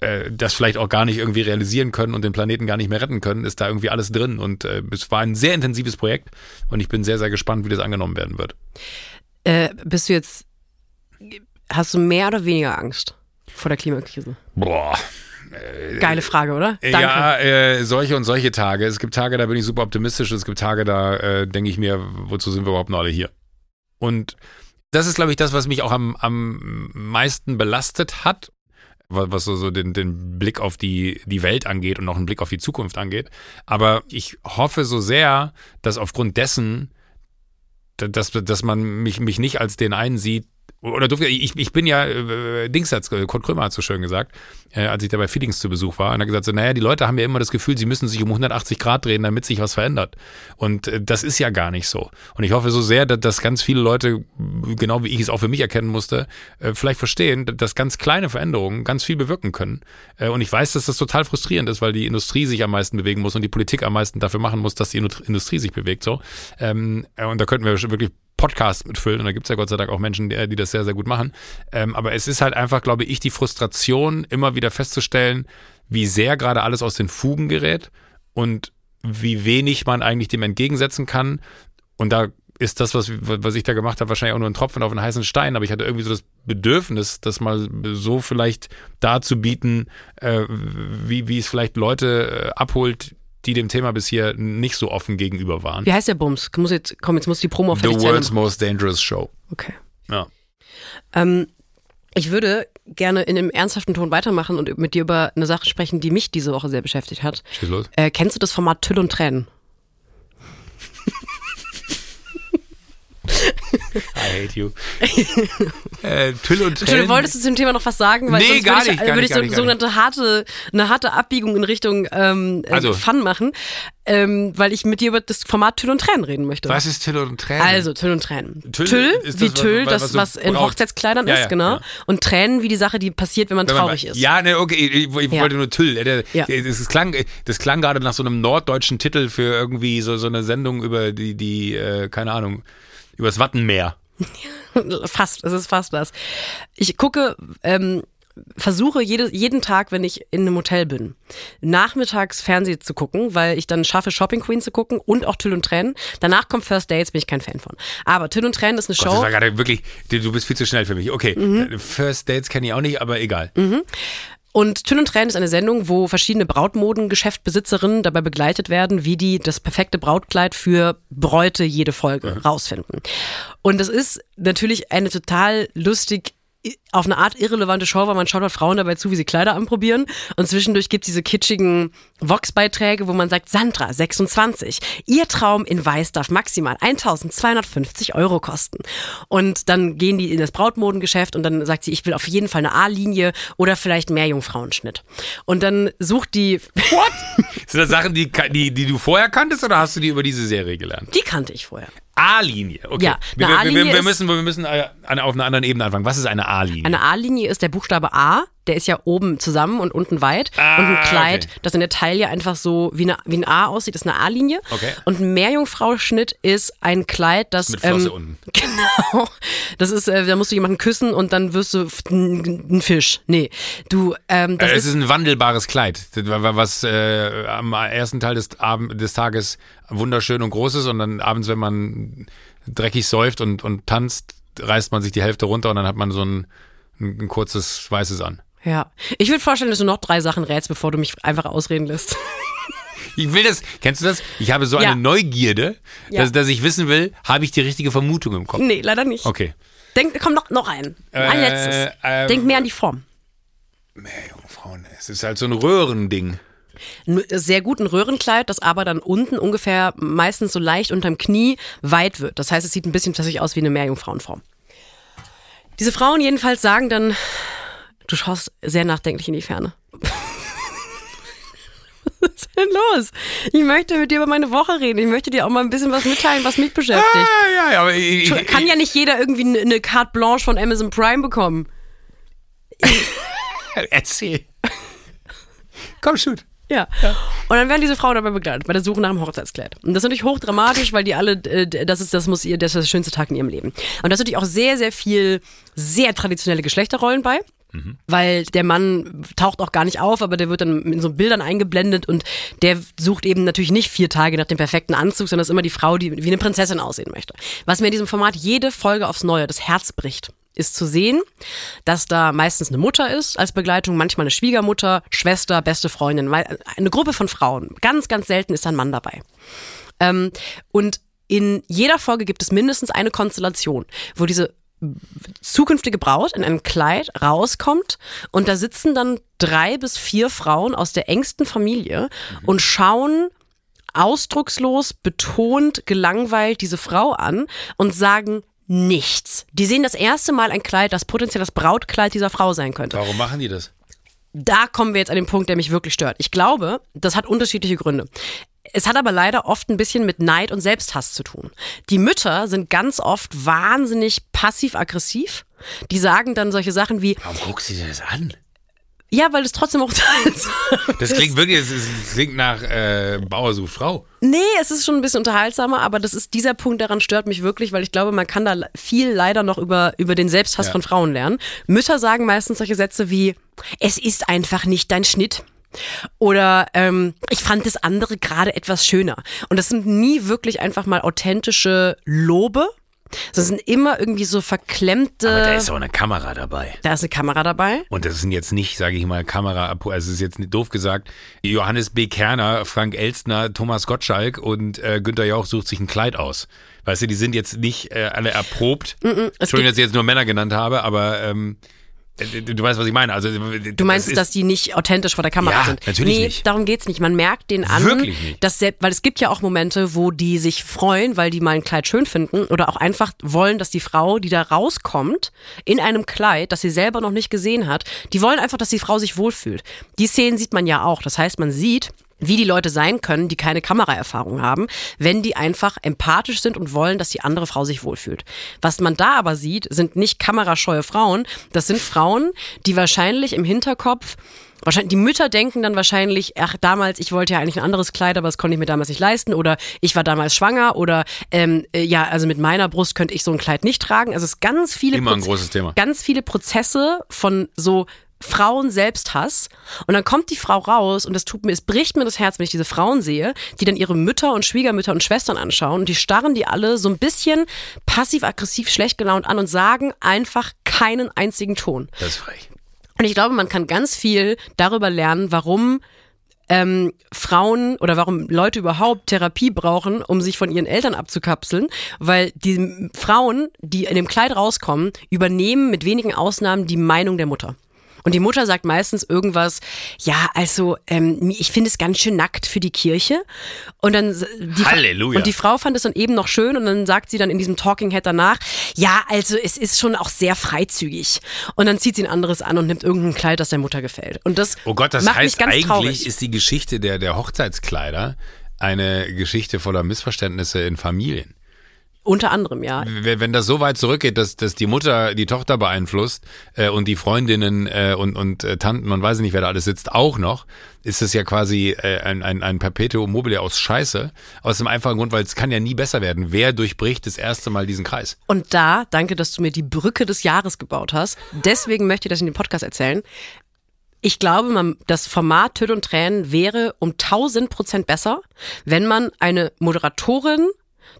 äh, das vielleicht auch gar nicht irgendwie realisieren können und den Planeten gar nicht mehr retten können, ist da irgendwie alles drin. Und äh, es war ein sehr intensives Projekt und ich bin sehr, sehr gespannt, wie das angenommen werden wird. Äh, bist du jetzt, hast du mehr oder weniger Angst vor der Klimakrise? Boah. Geile Frage, oder? Danke. Ja, äh, solche und solche Tage. Es gibt Tage, da bin ich super optimistisch. Es gibt Tage, da äh, denke ich mir, wozu sind wir überhaupt noch alle hier? Und das ist, glaube ich, das, was mich auch am, am meisten belastet hat. Was so, so den, den Blick auf die, die Welt angeht und auch einen Blick auf die Zukunft angeht. Aber ich hoffe so sehr, dass aufgrund dessen, dass, dass man mich, mich nicht als den einen sieht, oder durfte ich, ich bin ja, äh, Dings hat Kurt Krömer hat so schön gesagt, äh, als ich da bei Feelings zu Besuch war, und er gesagt so, naja, die Leute haben ja immer das Gefühl, sie müssen sich um 180 Grad drehen, damit sich was verändert. Und äh, das ist ja gar nicht so. Und ich hoffe so sehr, dass, dass ganz viele Leute, genau wie ich es auch für mich erkennen musste, äh, vielleicht verstehen, dass ganz kleine Veränderungen ganz viel bewirken können. Äh, und ich weiß, dass das total frustrierend ist, weil die Industrie sich am meisten bewegen muss und die Politik am meisten dafür machen muss, dass die Industrie sich bewegt. So. Ähm, äh, und da könnten wir wirklich Podcast mitfüllen. Und da gibt es ja Gott sei Dank auch Menschen, die, die das sehr, sehr gut machen. Ähm, aber es ist halt einfach, glaube ich, die Frustration, immer wieder festzustellen, wie sehr gerade alles aus den Fugen gerät und wie wenig man eigentlich dem entgegensetzen kann. Und da ist das, was, was ich da gemacht habe, wahrscheinlich auch nur ein Tropfen auf einen heißen Stein, aber ich hatte irgendwie so das Bedürfnis, das mal so vielleicht darzubieten, äh, wie, wie es vielleicht Leute äh, abholt, die dem Thema bisher nicht so offen gegenüber waren. Wie heißt der Bums? Muss jetzt, komm, jetzt muss die Promo The World's Most Dangerous Show. Okay. Ja. Ähm, ich würde gerne in einem ernsthaften Ton weitermachen und mit dir über eine Sache sprechen, die mich diese Woche sehr beschäftigt hat. Schieß los. Äh, kennst du das Format Tüll und Tränen? I hate you. äh, Tüll und Tränen. Wolltest du zum Thema noch was sagen? Weil nee, gar nicht. Würde ich, gar würde ich so eine sogenannte harte, eine harte Abbiegung in Richtung ähm, äh, also. Fun machen, ähm, weil ich mit dir über das Format Tüll und Tränen reden möchte. Was ist Tüll und Tränen? Also Tüll und Tränen. Tüll, Tüll wie das, Tüll, was, das was, in Hochzeitskleidern ja, ist, ja, genau. Ja. Und Tränen wie die Sache, die passiert, wenn man wenn traurig man, ist. Ja, ne, okay, ich, ich wollte nur Tüll. Der, das, klang, das klang gerade nach so einem norddeutschen Titel für irgendwie so, so eine Sendung über die, die äh, keine Ahnung, übers Wattenmeer. fast, es ist fast das. Ich gucke, ähm, versuche jede, jeden Tag, wenn ich in einem Hotel bin, nachmittags Fernsehen zu gucken, weil ich dann schaffe, Shopping Queen zu gucken und auch Tüll und Tränen. Danach kommt First Dates, bin ich kein Fan von. Aber Tüll und Tränen ist eine Gott, Show. Das war gerade wirklich, du bist viel zu schnell für mich. Okay, mhm. First Dates kenne ich auch nicht, aber egal. Mhm. Und Tüll und Tränen ist eine Sendung, wo verschiedene Brautmodengeschäftbesitzerinnen dabei begleitet werden, wie die das perfekte Brautkleid für Bräute jede Folge mhm. rausfinden. Und das ist natürlich eine total lustig auf eine Art irrelevante Show, weil man schaut halt Frauen dabei zu, wie sie Kleider anprobieren. Und zwischendurch gibt es diese kitschigen Vox-Beiträge, wo man sagt, Sandra, 26, ihr Traum in Weiß darf maximal 1250 Euro kosten. Und dann gehen die in das Brautmodengeschäft und dann sagt sie, ich will auf jeden Fall eine A-Linie oder vielleicht mehr Jungfrauenschnitt. Und dann sucht die... What? Sind das Sachen, die, die, die du vorher kanntest oder hast du die über diese Serie gelernt? Die kannte ich vorher. A-Linie. Okay. Ja, wir, wir, wir, müssen, wir müssen äh, auf einer anderen Ebene anfangen. Was ist eine A-Linie? Eine A-Linie ist der Buchstabe A, der ist ja oben zusammen und unten weit. Ah, und ein Kleid, okay. das in der Taille einfach so wie, eine, wie ein A aussieht, ist eine A-Linie. Okay. Und ein Meerjungfrau-Schnitt ist ein Kleid, das. Mit Flosse ähm, unten. Genau. Das ist, äh, da musst du jemanden küssen und dann wirst du ein Fisch. Nee. Du, ähm, das äh, es ist, ist ein wandelbares Kleid, was äh, am ersten Teil des, Abend, des Tages wunderschön und groß ist und dann abends, wenn man dreckig säuft und, und tanzt, reißt man sich die Hälfte runter und dann hat man so ein, ein, ein kurzes Weißes an. Ja. Ich würde vorstellen, dass du noch drei Sachen rätst, bevor du mich einfach ausreden lässt. Ich will das, kennst du das? Ich habe so ja. eine Neugierde, ja. dass, dass ich wissen will, habe ich die richtige Vermutung im Kopf? Nee, leider nicht. Okay. Denk, komm, noch, noch ein. Ein äh, letztes. Ähm, Denk mehr an die Form. Mehr Jungfrauen. Es ist halt so ein Röhrending. Ein sehr guten Röhrenkleid, das aber dann unten ungefähr meistens so leicht unterm Knie weit wird. Das heißt, es sieht ein bisschen tatsächlich aus wie eine Meerjungfrauenform. Diese Frauen jedenfalls sagen dann, du schaust sehr nachdenklich in die Ferne. Was ist denn los? Ich möchte mit dir über meine Woche reden. Ich möchte dir auch mal ein bisschen was mitteilen, was mich beschäftigt. Ah, ja, ja, ich, ich, Kann ja nicht jeder irgendwie eine Carte Blanche von Amazon Prime bekommen. Erzähl. Komm, shoot. Ja. ja. Und dann werden diese Frauen dabei begleitet, bei der Suche nach einem Hochzeitskleid. Und das ist natürlich hochdramatisch, weil die alle, äh, das ist, das muss ihr, das ist der schönste Tag in ihrem Leben. Und da ist natürlich auch sehr, sehr viel, sehr traditionelle Geschlechterrollen bei. Mhm. Weil der Mann taucht auch gar nicht auf, aber der wird dann in so Bildern eingeblendet und der sucht eben natürlich nicht vier Tage nach dem perfekten Anzug, sondern ist immer die Frau, die wie eine Prinzessin aussehen möchte. Was mir in diesem Format jede Folge aufs Neue das Herz bricht ist zu sehen, dass da meistens eine Mutter ist als Begleitung, manchmal eine Schwiegermutter, Schwester, beste Freundin, eine Gruppe von Frauen. Ganz, ganz selten ist ein Mann dabei. Ähm, und in jeder Folge gibt es mindestens eine Konstellation, wo diese zukünftige Braut in einem Kleid rauskommt und da sitzen dann drei bis vier Frauen aus der engsten Familie mhm. und schauen ausdruckslos, betont, gelangweilt diese Frau an und sagen nichts. Die sehen das erste Mal ein Kleid, das potenziell das Brautkleid dieser Frau sein könnte. Warum machen die das? Da kommen wir jetzt an den Punkt, der mich wirklich stört. Ich glaube, das hat unterschiedliche Gründe. Es hat aber leider oft ein bisschen mit Neid und Selbsthass zu tun. Die Mütter sind ganz oft wahnsinnig passiv-aggressiv. Die sagen dann solche Sachen wie. Warum guckst du dir das an? Ja, weil es trotzdem auch Das klingt wirklich, es klingt nach äh, Bauer sucht Frau. Nee, es ist schon ein bisschen unterhaltsamer, aber das ist dieser Punkt daran stört mich wirklich, weil ich glaube, man kann da viel leider noch über, über den Selbsthass ja. von Frauen lernen. Mütter sagen meistens solche Sätze wie, es ist einfach nicht dein Schnitt. Oder ähm, ich fand das andere gerade etwas schöner. Und das sind nie wirklich einfach mal authentische Lobe, das sind immer irgendwie so verklemmte. Aber da ist auch eine Kamera dabei. Da ist eine Kamera dabei. Und das sind jetzt nicht, sage ich mal, Kamera, also es ist jetzt nicht doof gesagt, Johannes B. Kerner, Frank Elstner, Thomas Gottschalk und äh, Günther Jauch sucht sich ein Kleid aus. Weißt du, die sind jetzt nicht äh, alle erprobt. Mm -mm, Entschuldigung, dass ich jetzt nur Männer genannt habe, aber ähm, Du weißt, was ich meine. Also, du meinst, das dass die nicht authentisch vor der Kamera ja, sind? Natürlich nee, nicht. darum geht's nicht. Man merkt den an, Wirklich nicht. Dass selbst, weil es gibt ja auch Momente, wo die sich freuen, weil die mal ein Kleid schön finden oder auch einfach wollen, dass die Frau, die da rauskommt, in einem Kleid, das sie selber noch nicht gesehen hat, die wollen einfach, dass die Frau sich wohlfühlt. Die Szenen sieht man ja auch. Das heißt, man sieht, wie die Leute sein können, die keine Kameraerfahrung haben, wenn die einfach empathisch sind und wollen, dass die andere Frau sich wohlfühlt. Was man da aber sieht, sind nicht kamerascheue Frauen, das sind Frauen, die wahrscheinlich im Hinterkopf Wahrscheinlich, die Mütter denken dann wahrscheinlich, ach, damals, ich wollte ja eigentlich ein anderes Kleid, aber das konnte ich mir damals nicht leisten. Oder ich war damals schwanger oder ähm, äh, ja, also mit meiner Brust könnte ich so ein Kleid nicht tragen. Also es ist ganz viele Immer ein großes Thema. ganz viele Prozesse von so Frauen Selbsthass. Und dann kommt die Frau raus und das tut mir, es bricht mir das Herz, wenn ich diese Frauen sehe, die dann ihre Mütter und Schwiegermütter und Schwestern anschauen und die starren die alle so ein bisschen passiv-aggressiv schlecht gelaunt an und sagen einfach keinen einzigen Ton. Das ist frech. Und ich glaube, man kann ganz viel darüber lernen, warum ähm, Frauen oder warum Leute überhaupt Therapie brauchen, um sich von ihren Eltern abzukapseln, weil die Frauen, die in dem Kleid rauskommen, übernehmen mit wenigen Ausnahmen die Meinung der Mutter. Und die Mutter sagt meistens irgendwas, ja, also ähm, ich finde es ganz schön nackt für die Kirche. Und dann die Halleluja. Und die Frau fand es dann eben noch schön und dann sagt sie dann in diesem Talking Head danach, ja, also es ist schon auch sehr freizügig. Und dann zieht sie ein anderes an und nimmt irgendein Kleid, das der Mutter gefällt. Und das Oh Gott, das macht heißt mich ganz eigentlich traurig. ist die Geschichte der der Hochzeitskleider eine Geschichte voller Missverständnisse in Familien. Unter anderem, ja. Wenn das so weit zurückgeht, dass, dass die Mutter die Tochter beeinflusst äh, und die Freundinnen äh, und, und äh, Tanten und weiß ich nicht, wer da alles sitzt, auch noch, ist es ja quasi äh, ein, ein, ein Perpetuum mobile aus Scheiße. Aus dem einfachen Grund, weil es kann ja nie besser werden. Wer durchbricht das erste Mal diesen Kreis? Und da, danke, dass du mir die Brücke des Jahres gebaut hast. Deswegen möchte ich das in dem Podcast erzählen. Ich glaube, man, das Format Tüll und Tränen wäre um 1000 Prozent besser, wenn man eine Moderatorin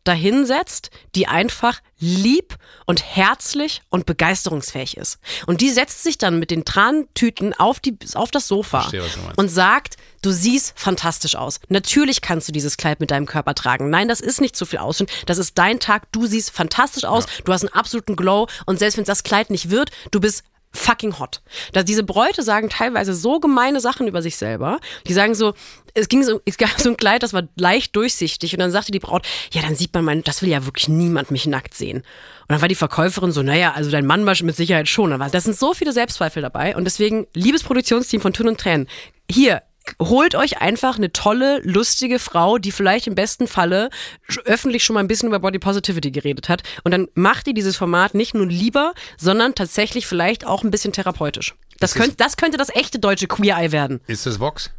dahinsetzt, die einfach lieb und herzlich und begeisterungsfähig ist. Und die setzt sich dann mit den Trantüten auf, die, auf das Sofa Verstehe, und sagt, du siehst fantastisch aus. Natürlich kannst du dieses Kleid mit deinem Körper tragen. Nein, das ist nicht zu viel Ausschnitt. Das ist dein Tag. Du siehst fantastisch aus. Ja. Du hast einen absoluten Glow. Und selbst wenn das Kleid nicht wird, du bist fucking hot. Da diese Bräute sagen teilweise so gemeine Sachen über sich selber. Die sagen so, es ging so, es gab so ein Kleid, das war leicht durchsichtig und dann sagte die Braut, ja, dann sieht man mein, das will ja wirklich niemand mich nackt sehen. Und dann war die Verkäuferin so, naja, also dein Mann war mit Sicherheit schon. Aber das sind so viele Selbstzweifel dabei und deswegen, liebes Produktionsteam von Tun und Tränen, hier, holt euch einfach eine tolle, lustige Frau, die vielleicht im besten Falle öffentlich schon mal ein bisschen über Body Positivity geredet hat. Und dann macht ihr dieses Format nicht nur lieber, sondern tatsächlich vielleicht auch ein bisschen therapeutisch. Das, könnte, das könnte das echte deutsche Queer Eye werden. Ist das Vox?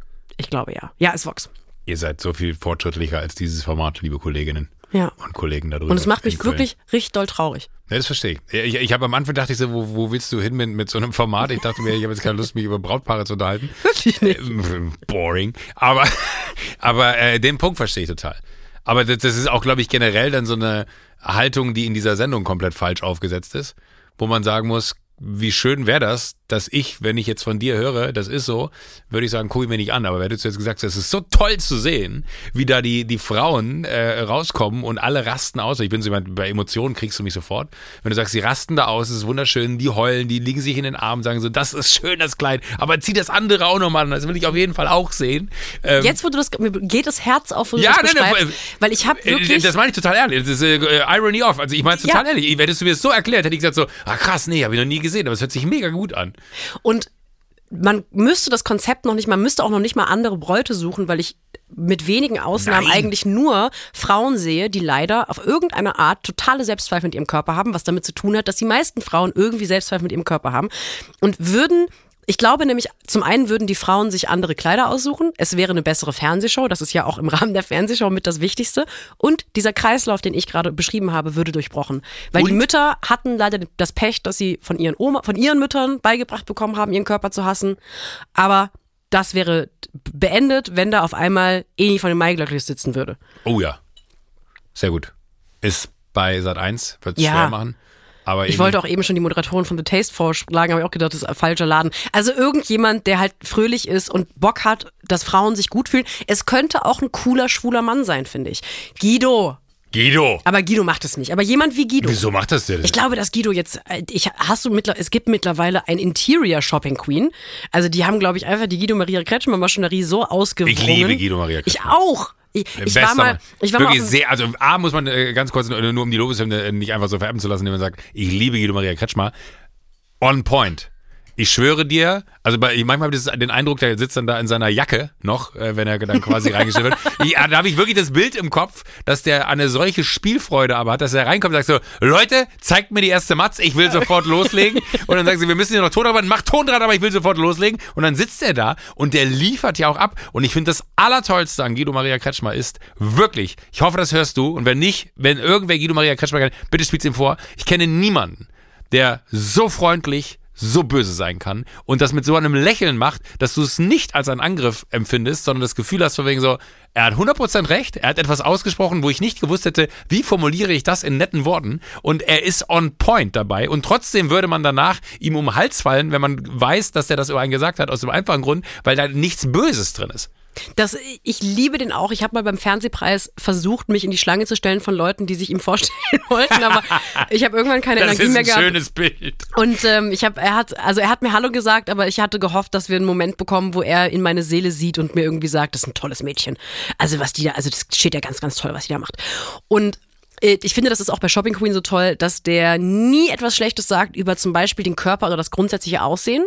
Ich glaube ja. Ja, ist Vox. Ihr seid so viel fortschrittlicher als dieses Format, liebe Kolleginnen ja. und Kollegen da drüben. Und es macht mich wirklich richtig doll traurig. Ja, das verstehe ich. Ich, ich habe am Anfang dachte ich so, wo, wo willst du hin mit, mit so einem Format? Ich dachte mir, ich habe jetzt keine Lust, mich über Brautpaare zu unterhalten. Wirklich nicht. Ähm, boring. Aber, aber äh, den Punkt verstehe ich total. Aber das, das ist auch, glaube ich, generell dann so eine Haltung, die in dieser Sendung komplett falsch aufgesetzt ist, wo man sagen muss, wie schön wäre das, dass ich, wenn ich jetzt von dir höre, das ist so, würde ich sagen, guck ich mir nicht an. Aber wenn du jetzt gesagt hast, es ist so toll zu sehen, wie da die, die Frauen äh, rauskommen und alle rasten aus. Ich bin so jemand, bei Emotionen kriegst du mich sofort. Wenn du sagst, sie rasten da aus, es ist wunderschön, die heulen, die liegen sich in den Armen, sagen so, das ist schön, das Kleid, aber zieh das andere auch nochmal an, das will ich auf jeden Fall auch sehen. Ähm, jetzt, wo du das, mir geht das Herz auf, wo du ja, das nein, nein, weil ich habe äh, wirklich... Das meine ich total ehrlich, das ist äh, Irony off, also ich meine es total ja. ehrlich, hättest du mir das so erklärt, hätte ich gesagt so, ah krass, nee, habe ich noch nie gesehen, aber es hört sich mega gut an. Und man müsste das Konzept noch nicht, man müsste auch noch nicht mal andere Bräute suchen, weil ich mit wenigen Ausnahmen Nein. eigentlich nur Frauen sehe, die leider auf irgendeine Art totale Selbstzweifel mit ihrem Körper haben, was damit zu tun hat, dass die meisten Frauen irgendwie Selbstzweifel mit ihrem Körper haben und würden ich glaube nämlich, zum einen würden die Frauen sich andere Kleider aussuchen. Es wäre eine bessere Fernsehshow. Das ist ja auch im Rahmen der Fernsehshow mit das Wichtigste. Und dieser Kreislauf, den ich gerade beschrieben habe, würde durchbrochen. Weil Und? die Mütter hatten leider das Pech, dass sie von ihren Oma, von ihren Müttern beigebracht bekommen haben, ihren Körper zu hassen. Aber das wäre beendet, wenn da auf einmal Eni von den Maiglöcklis sitzen würde. Oh ja. Sehr gut. Ist bei Sat 1, wird es ja. schwer machen. Aber ich wollte auch eben schon die Moderatorin von The Taste vorschlagen, habe ich auch gedacht, das ist ein falscher Laden. Also irgendjemand, der halt fröhlich ist und Bock hat, dass Frauen sich gut fühlen. Es könnte auch ein cooler, schwuler Mann sein, finde ich. Guido. Guido. Aber Guido macht es nicht. Aber jemand wie Guido. Wieso macht das der denn? Ich glaube, dass Guido jetzt, äh, ich, hast du mittler, es gibt mittlerweile ein Interior Shopping Queen. Also die haben, glaube ich, einfach die Guido Maria Kretschmer Maschinerie so ausgewrungen. Ich liebe Guido Maria Kretschmer. Ich auch. Ich, ich war mal, ich war wirklich mal sehr, also A muss man äh, ganz kurz, nur, nur um die Lobeshymne äh, nicht einfach so vererben zu lassen, indem man sagt, ich liebe Guido Maria Kretschmer. On point. Ich schwöre dir, also bei, manchmal habe ich den Eindruck, der sitzt dann da in seiner Jacke noch, äh, wenn er dann quasi reingestellt wird. Ich, da habe ich wirklich das Bild im Kopf, dass der eine solche Spielfreude aber hat, dass er reinkommt und sagt so, Leute, zeigt mir die erste Matz, ich will sofort loslegen. Und dann sagen sie, wir müssen hier noch Ton arbeiten, mach Ton dran, aber ich will sofort loslegen. Und dann sitzt er da und der liefert ja auch ab. Und ich finde das Allertollste an Guido Maria Kretschmer ist wirklich, ich hoffe, das hörst du. Und wenn nicht, wenn irgendwer Guido Maria Kretschmer kennt, bitte spiel's ihm vor. Ich kenne niemanden, der so freundlich, so böse sein kann und das mit so einem Lächeln macht, dass du es nicht als einen Angriff empfindest, sondern das Gefühl hast von wegen so, er hat 100% recht, er hat etwas ausgesprochen, wo ich nicht gewusst hätte, wie formuliere ich das in netten Worten und er ist on point dabei und trotzdem würde man danach ihm um den Hals fallen, wenn man weiß, dass er das über einen gesagt hat, aus dem einfachen Grund, weil da nichts Böses drin ist. Das, ich liebe den auch. Ich habe mal beim Fernsehpreis versucht, mich in die Schlange zu stellen von Leuten, die sich ihm vorstellen wollten, aber ich habe irgendwann keine das Energie mehr gehabt. Das ist ein schönes Bild. Und ähm, ich habe, er hat, also er hat mir Hallo gesagt, aber ich hatte gehofft, dass wir einen Moment bekommen, wo er in meine Seele sieht und mir irgendwie sagt, das ist ein tolles Mädchen. Also was die da, also das steht ja ganz, ganz toll, was die da macht. Und ich finde, das ist auch bei Shopping Queen so toll, dass der nie etwas Schlechtes sagt über zum Beispiel den Körper oder das grundsätzliche Aussehen,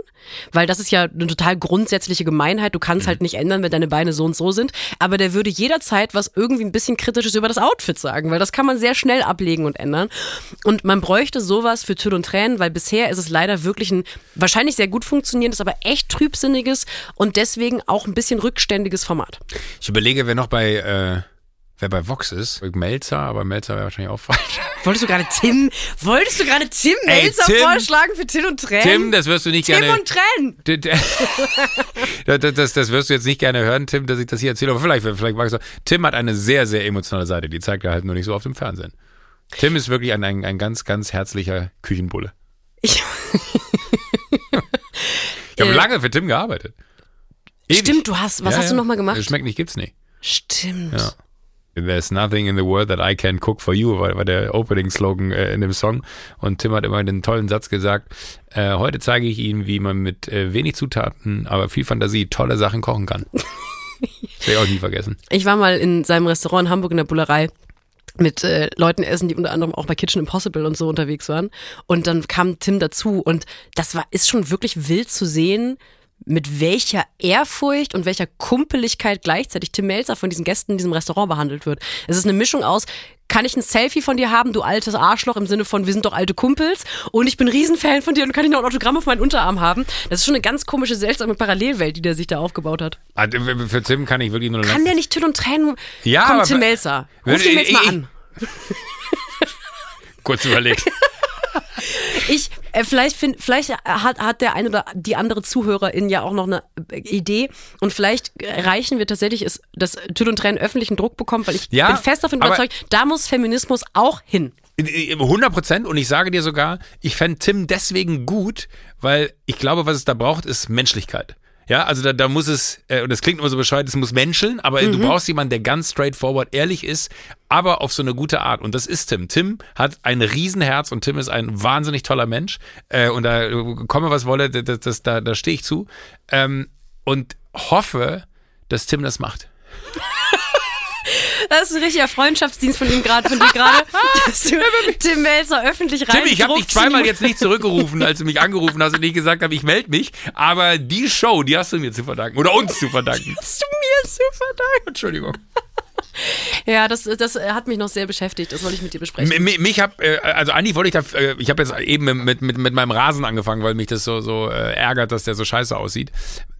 weil das ist ja eine total grundsätzliche Gemeinheit. Du kannst mhm. halt nicht ändern, wenn deine Beine so und so sind. Aber der würde jederzeit was irgendwie ein bisschen Kritisches über das Outfit sagen, weil das kann man sehr schnell ablegen und ändern. Und man bräuchte sowas für Tüll und Tränen, weil bisher ist es leider wirklich ein wahrscheinlich sehr gut funktionierendes, aber echt trübsinniges und deswegen auch ein bisschen rückständiges Format. Ich überlege, wer noch bei äh Wer bei Vox ist, Melzer, aber Melzer wäre wahrscheinlich auch falsch. Wolltest du gerade Tim, wolltest du gerade Tim Ey, Melzer Tim, vorschlagen für Till und Tränen? Tim, das wirst du nicht Tim gerne. Tim und Tränen! das, das, das wirst du jetzt nicht gerne hören, Tim, dass ich das hier erzähle. Aber vielleicht, vielleicht magst du. Tim hat eine sehr, sehr emotionale Seite. Die zeigt er halt nur nicht so auf dem Fernsehen. Tim ist wirklich ein, ein, ein ganz, ganz herzlicher Küchenbulle. Ich, ich habe äh, lange für Tim gearbeitet. Ewig. Stimmt, du hast, was ja, hast du nochmal gemacht? Schmeckt nicht, gibt's nicht. Stimmt. Ja. There's nothing in the world that I can cook for you, war, war der Opening-Slogan äh, in dem Song. Und Tim hat immer den tollen Satz gesagt, äh, heute zeige ich Ihnen, wie man mit äh, wenig Zutaten, aber viel Fantasie tolle Sachen kochen kann. das werde ich auch nie vergessen. Ich war mal in seinem Restaurant in Hamburg in der Bullerei mit äh, Leuten essen, die unter anderem auch bei Kitchen Impossible und so unterwegs waren. Und dann kam Tim dazu und das war ist schon wirklich wild zu sehen, mit welcher Ehrfurcht und welcher Kumpeligkeit gleichzeitig Tim Melzer von diesen Gästen in diesem Restaurant behandelt wird. Es ist eine Mischung aus, kann ich ein Selfie von dir haben, du altes Arschloch, im Sinne von, wir sind doch alte Kumpels und ich bin ein Riesenfan von dir und kann ich noch ein Autogramm auf meinen Unterarm haben. Das ist schon eine ganz komische, seltsame Parallelwelt, die der sich da aufgebaut hat. Ah, für Tim kann ich wirklich nur Kann der nicht Till und Tränen? Ja, Komm, Tim Melzer. Ruf ihn jetzt mal an. Kurz überlegt. Ich, äh, vielleicht, find, vielleicht hat, hat der eine oder die andere Zuhörerin ja auch noch eine Idee und vielleicht erreichen wir tatsächlich, ist, dass Tüll und Tränen öffentlichen Druck bekommt, weil ich ja, bin fest davon überzeugt, da muss Feminismus auch hin. 100 Prozent und ich sage dir sogar, ich fände Tim deswegen gut, weil ich glaube, was es da braucht, ist Menschlichkeit. Ja, also da, da muss es, äh, und das klingt immer so bescheuert, es muss menscheln, aber mhm. du brauchst jemanden, der ganz straightforward ehrlich ist, aber auf so eine gute Art. Und das ist Tim. Tim hat ein Riesenherz und Tim ist ein wahnsinnig toller Mensch. Äh, und da komme was wolle, das, das, da, da stehe ich zu. Ähm, und hoffe, dass Tim das macht. Das ist ein richtiger Freundschaftsdienst von ihm gerade, von dir gerade, dass du Tim Melzer öffentlich rein Tim, ich habe dich zweimal jetzt nicht zurückgerufen, als du mich angerufen hast und ich gesagt habe, ich melde mich. Aber die Show, die hast du mir zu verdanken. Oder uns zu verdanken. Die hast du mir zu verdanken. Entschuldigung. Ja, das, das hat mich noch sehr beschäftigt. Das wollte ich mit dir besprechen. Mich, mich hab, äh, also eigentlich wollte ich da, äh, ich habe jetzt eben mit, mit, mit meinem Rasen angefangen, weil mich das so, so äh, ärgert, dass der so scheiße aussieht.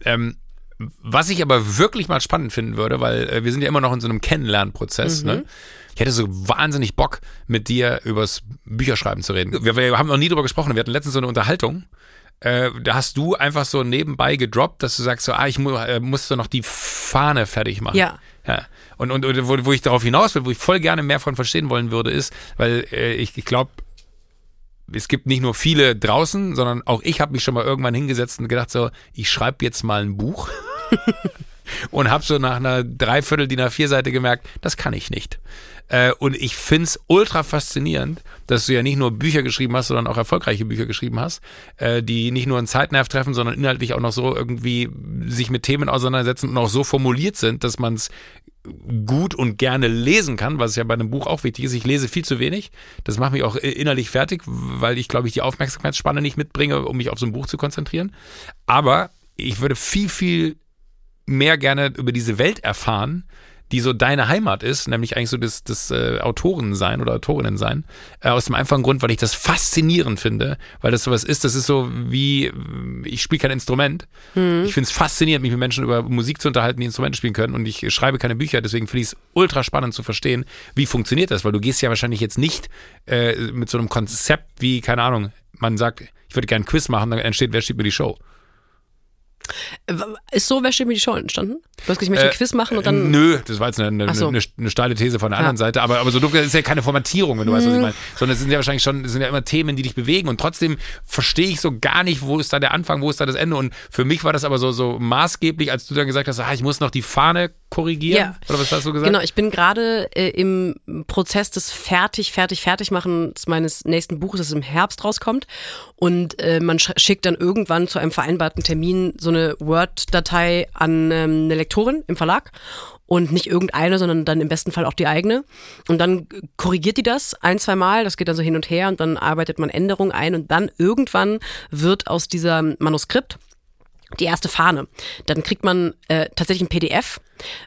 Ähm, was ich aber wirklich mal spannend finden würde, weil äh, wir sind ja immer noch in so einem Kennenlernprozess, mhm. ne? Ich hätte so wahnsinnig Bock, mit dir übers Bücherschreiben zu reden. Wir, wir haben noch nie drüber gesprochen. Wir hatten letztens so eine Unterhaltung. Äh, da hast du einfach so nebenbei gedroppt, dass du sagst so, ah, ich mu äh, musste noch die Fahne fertig machen. Ja. ja. Und, und, und wo, wo ich darauf hinaus will, wo ich voll gerne mehr von verstehen wollen würde, ist, weil äh, ich, ich glaube, es gibt nicht nur viele draußen, sondern auch ich habe mich schon mal irgendwann hingesetzt und gedacht so, ich schreibe jetzt mal ein Buch. und habe so nach einer Dreiviertel DIN A4-Seite gemerkt, das kann ich nicht. Äh, und ich find's ultra faszinierend, dass du ja nicht nur Bücher geschrieben hast, sondern auch erfolgreiche Bücher geschrieben hast, äh, die nicht nur einen Zeitnerv treffen, sondern inhaltlich auch noch so irgendwie sich mit Themen auseinandersetzen und auch so formuliert sind, dass man es gut und gerne lesen kann, was ja bei einem Buch auch wichtig ist. Ich lese viel zu wenig. Das macht mich auch innerlich fertig, weil ich, glaube ich, die Aufmerksamkeitsspanne nicht mitbringe, um mich auf so ein Buch zu konzentrieren. Aber ich würde viel, viel mehr gerne über diese Welt erfahren, die so deine Heimat ist, nämlich eigentlich so das, das äh, Autorensein oder Autorinnensein, äh, aus dem einfachen Grund, weil ich das faszinierend finde, weil das sowas ist, das ist so wie, ich spiele kein Instrument. Hm. Ich finde es faszinierend, mich mit Menschen über Musik zu unterhalten, die Instrumente spielen können und ich schreibe keine Bücher, deswegen finde ich es ultra spannend zu verstehen, wie funktioniert das, weil du gehst ja wahrscheinlich jetzt nicht äh, mit so einem Konzept wie, keine Ahnung, man sagt, ich würde gerne ein Quiz machen, dann entsteht, wer steht mir die Show. Ist so Wäsche mir die Show entstanden? Du hast gesagt, ich möchte ein äh, Quiz machen und dann. Nö, das war jetzt eine, eine, so. eine, eine steile These von der anderen Seite, aber, aber so das ist ja keine Formatierung, wenn du mhm. weißt, was ich meine. Sondern es sind ja wahrscheinlich schon, es sind ja immer Themen, die dich bewegen und trotzdem verstehe ich so gar nicht, wo ist da der Anfang, wo ist da das Ende. Und für mich war das aber so, so maßgeblich, als du dann gesagt hast, ah, ich muss noch die Fahne korrigieren. Ja. Oder was hast du gesagt? Genau, ich bin gerade äh, im Prozess des fertig, fertig, fertig machens meines nächsten Buches, das im Herbst rauskommt. Und äh, man schickt dann irgendwann zu einem vereinbarten Termin so eine Word-Datei an ähm, eine Lektorin im Verlag und nicht irgendeine, sondern dann im besten Fall auch die eigene. Und dann korrigiert die das ein, zwei Mal, das geht dann so hin und her und dann arbeitet man Änderungen ein und dann irgendwann wird aus dieser Manuskript die erste Fahne. Dann kriegt man äh, tatsächlich ein PDF,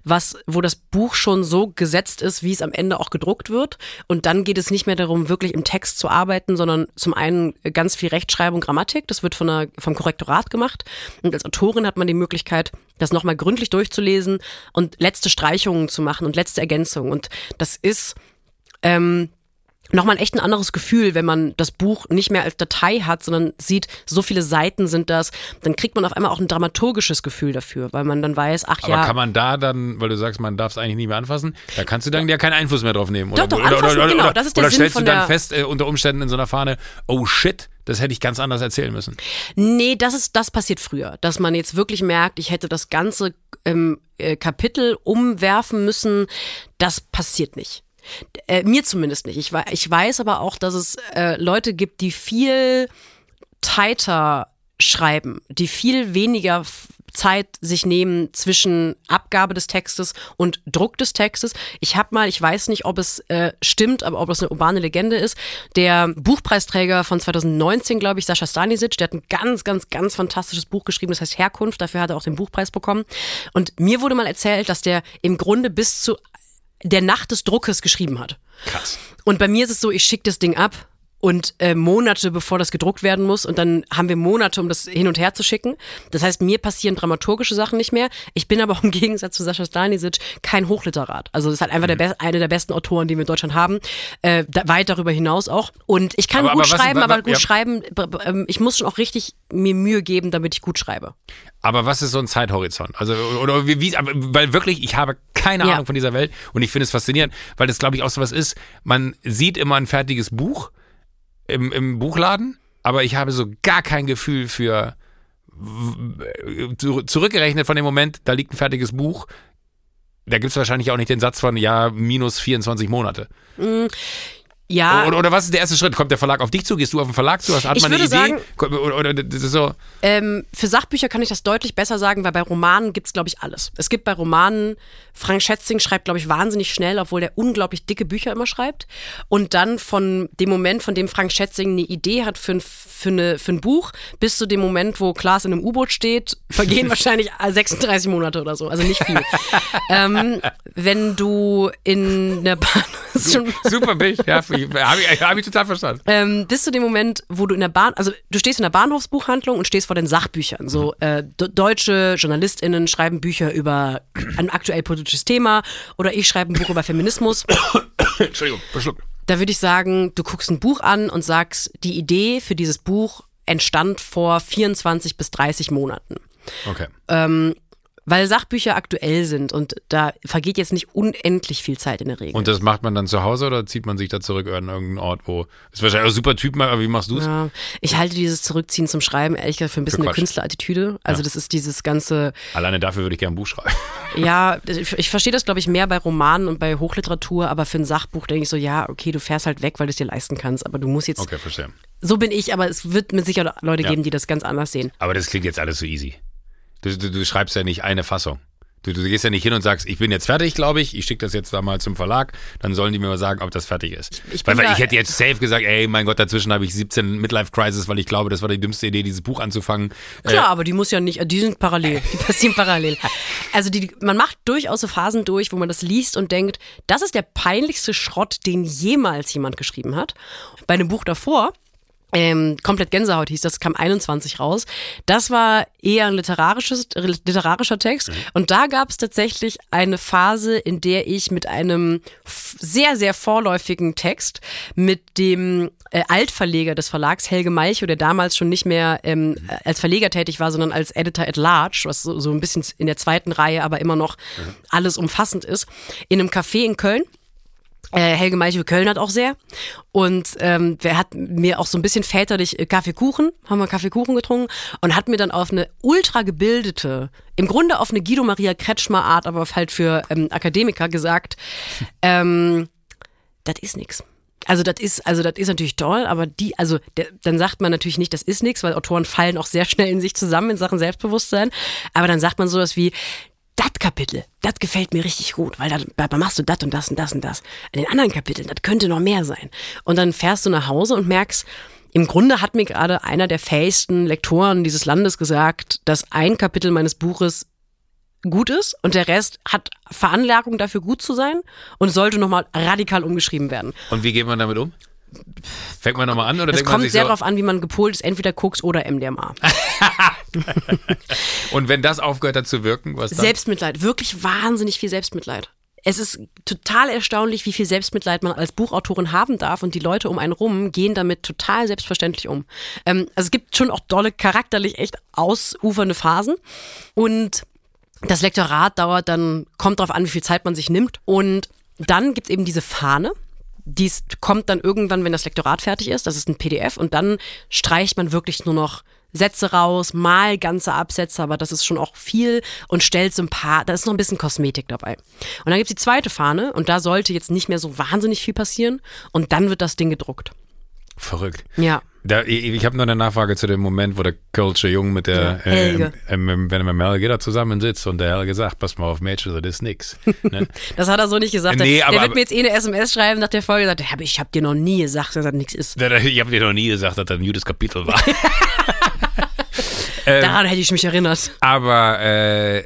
was, wo das Buch schon so gesetzt ist, wie es am Ende auch gedruckt wird. Und dann geht es nicht mehr darum, wirklich im Text zu arbeiten, sondern zum einen ganz viel Rechtschreibung, Grammatik. Das wird von der, vom Korrektorat gemacht. Und als Autorin hat man die Möglichkeit, das nochmal gründlich durchzulesen und letzte Streichungen zu machen und letzte Ergänzungen. Und das ist ähm, nochmal echt ein anderes Gefühl, wenn man das Buch nicht mehr als Datei hat, sondern sieht, so viele Seiten sind das, dann kriegt man auf einmal auch ein dramaturgisches Gefühl dafür, weil man dann weiß, ach Aber ja. Aber kann man da dann, weil du sagst, man darf es eigentlich nicht mehr anfassen, da kannst du dann ja keinen Einfluss mehr drauf nehmen. Oder, doch, doch, oder, anfassen, oder, genau, das ist der oder Sinn stellst du dann fest, äh, unter Umständen in so einer Fahne, oh shit, das hätte ich ganz anders erzählen müssen. Nee, das ist, das passiert früher, dass man jetzt wirklich merkt, ich hätte das ganze ähm, äh, Kapitel umwerfen müssen. Das passiert nicht. Äh, mir zumindest nicht. Ich, ich weiß aber auch, dass es äh, Leute gibt, die viel tighter schreiben, die viel weniger Zeit sich nehmen zwischen Abgabe des Textes und Druck des Textes. Ich habe mal, ich weiß nicht, ob es äh, stimmt, aber ob es eine urbane Legende ist, der Buchpreisträger von 2019, glaube ich, Sascha Stanisic, der hat ein ganz, ganz, ganz fantastisches Buch geschrieben, das heißt Herkunft, dafür hat er auch den Buchpreis bekommen. Und mir wurde mal erzählt, dass der im Grunde bis zu der Nacht des Druckes geschrieben hat. Krass. Und bei mir ist es so, ich schicke das Ding ab und äh, Monate bevor das gedruckt werden muss und dann haben wir Monate, um das hin und her zu schicken. Das heißt, mir passieren dramaturgische Sachen nicht mehr. Ich bin aber auch im Gegensatz zu Sascha Stanisic kein Hochliterat. Also das ist halt einfach mhm. der eine der besten Autoren, die wir in Deutschland haben. Äh, da, weit darüber hinaus auch. Und ich kann aber, gut aber schreiben, was, aber gut ja. schreiben, ähm, ich muss schon auch richtig mir Mühe geben, damit ich gut schreibe. Aber was ist so ein Zeithorizont? Also, oder wie, wie weil wirklich, ich habe keine Ja. Ahnung von dieser Welt. Und ich finde es faszinierend, weil das, glaube ich, auch so was ist. Man sieht immer ein fertiges Buch im, im Buchladen, aber ich habe so gar kein Gefühl für zurückgerechnet von dem Moment, da liegt ein fertiges Buch. Da gibt es wahrscheinlich auch nicht den Satz von ja, minus 24 Monate. Ja, Oder, oder was ist der erste Schritt? Kommt der Verlag auf dich zu? Gehst du auf den Verlag zu? Hast, hat Ich man eine Idee? sagen- oder, oder so. Ähm, für Sachbücher kann ich das deutlich besser sagen, weil bei Romanen gibt's glaub glaube ich, alles. Es gibt bei Romanen, Frank Schätzing schreibt, glaube ich, wahnsinnig schnell, obwohl der unglaublich dicke Bücher immer schreibt. Und dann von dem Moment, von dem Frank Schätzing eine Idee hat für ein, für, eine, für ein Buch, bis zu dem Moment, wo Klaas in einem U-Boot steht, vergehen wahrscheinlich 36 Monate oder so. Also nicht viel. ähm, wenn du in der Bahn... Super Bild, ja, habe ich, hab ich total verstanden. ähm, bis zu dem Moment, wo du in der Bahn, also du stehst in der Bahnhofsbuchhandlung und stehst vor den Sachbüchern. So äh, d- deutsche JournalistInnen schreiben Bücher über ein aktuell politisches Thema oder ich schreibe ein Buch über Feminismus. Entschuldigung, verschluckt. Da würde ich sagen, du guckst ein Buch an und sagst, die Idee für dieses Buch entstand vor 24 bis 30 Monaten. Okay. Weil Sachbücher aktuell sind und da vergeht jetzt nicht unendlich viel Zeit in der Regel. Und das macht man dann zu Hause oder zieht man sich da zurück an irgendeinen Ort, wo. Ist wahrscheinlich auch super Typ, aber wie machst du es? Ja, ich halte dieses Zurückziehen zum Schreiben ehrlich gesagt für ein bisschen Für eine. Künstlerattitüde. Also das ist dieses ganze, Alleine dafür würde ich gerne ein Buch schreiben. ja, ich ich verstehe das glaube ich mehr bei Romanen und bei Hochliteratur, aber für ein Sachbuch denke ich so, ja, okay, du fährst halt weg, weil du es dir leisten kannst, aber du musst jetzt, Okay, verstehe. so bin ich, aber es wird mit Sicherheit Leute Ja. geben, die das ganz anders sehen. Aber das klingt jetzt alles so easy. Du, du, du schreibst ja nicht eine Fassung. Du, du gehst ja nicht hin und sagst, ich bin jetzt fertig, glaube ich, ich schicke das jetzt da mal zum Verlag, dann sollen die mir mal sagen, ob das fertig ist. Ich weil, bin weil da- ich hätte jetzt safe gesagt, ey, mein Gott, dazwischen habe ich 17 Midlife-Crisis, weil ich glaube, das war die dümmste Idee, dieses Buch anzufangen. Äh, Klar, aber die muss ja nicht, die sind parallel, die passieren parallel. Also die, man macht durchaus so Phasen durch, wo man das liest und denkt, das ist der peinlichste Schrott, den jemals jemand geschrieben hat. Bei einem Buch davor, ähm, komplett Gänsehaut hieß das, kam 21 raus. Das war eher ein literarisches, literarischer Text. Und da gab es tatsächlich eine Phase, in der ich mit einem sehr, sehr vorläufigen Text mit dem äh, Altverleger des Verlags, Helge Malchow, der damals schon nicht mehr ähm, als Verleger tätig war, sondern als Editor at Large, was so, so ein bisschen in der zweiten Reihe, aber immer noch alles umfassend ist, in einem Café in Köln. Äh, Helge Meichel Köln hat auch sehr. Und ähm, wer hat mir auch so ein bisschen väterlich äh, Kaffeekuchen, haben wir Kaffeekuchen getrunken und hat mir dann auf eine ultra gebildete, im Grunde auf eine Guido Maria Kretschmer Art, aber halt für ähm, Akademiker gesagt, ähm, das ist nix. Also das ist, also das ist natürlich toll, aber die, also der, dann sagt man natürlich nicht, das ist nix, weil Autoren fallen auch sehr schnell in sich zusammen in Sachen Selbstbewusstsein. Aber dann sagt man sowas wie, das Kapitel, das gefällt mir richtig gut, weil da, machst du das und das und das und das. In den anderen Kapiteln, das könnte noch mehr sein. Und dann fährst du nach Hause und merkst, im Grunde hat mir gerade einer der fähigsten Lektoren dieses Landes gesagt, dass ein Kapitel meines Buches gut ist und der Rest hat Veranlagung dafür gut zu sein und sollte nochmal radikal umgeschrieben werden. Und wie geht man damit um? Fängt man nochmal an oder Es denkt man kommt sehr so, darauf an, wie man gepolt ist, entweder Koks oder MDMA. und wenn das aufgehört hat zu wirken, was dann? Selbstmitleid, wirklich wahnsinnig viel Selbstmitleid. Es ist total erstaunlich, wie viel Selbstmitleid man als Buchautorin haben darf und die Leute um einen rum gehen damit total selbstverständlich um. Ähm, also es gibt schon auch dolle, charakterlich echt ausufernde Phasen und das Lektorat dauert dann, kommt darauf an, wie viel Zeit man sich nimmt und dann gibt's eben diese Fahne, dies kommt dann irgendwann, wenn das Lektorat fertig ist. Das ist ein PDF und dann streicht man wirklich nur noch Sätze raus, mal ganze Absätze, aber das ist schon auch viel und stellt so ein paar, da ist noch ein bisschen Kosmetik dabei. Und dann gibt's die zweite Fahne und da sollte jetzt nicht mehr so wahnsinnig viel passieren und dann wird das Ding gedruckt. Verrückt. Ja. Da, ich habe noch eine Nachfrage zu dem Moment, wo der Kölsche Jung mit der Ja, Helge. äh, ähm, ähm, wenn er mit dem Helge da zusammensitzt und der Helge sagt, pass mal auf, Mädchen, das ist nix. Ne? Das hat er so nicht gesagt. Nee, der, aber- der wird mir jetzt eh eine SMS schreiben nach der Folge und sagt, "Ja, aber ich habe dir noch nie gesagt, dass das nichts ist. ich habe dir noch nie gesagt, dass das ein gutes Kapitel war. Daran hätte ich mich erinnert. Aber äh,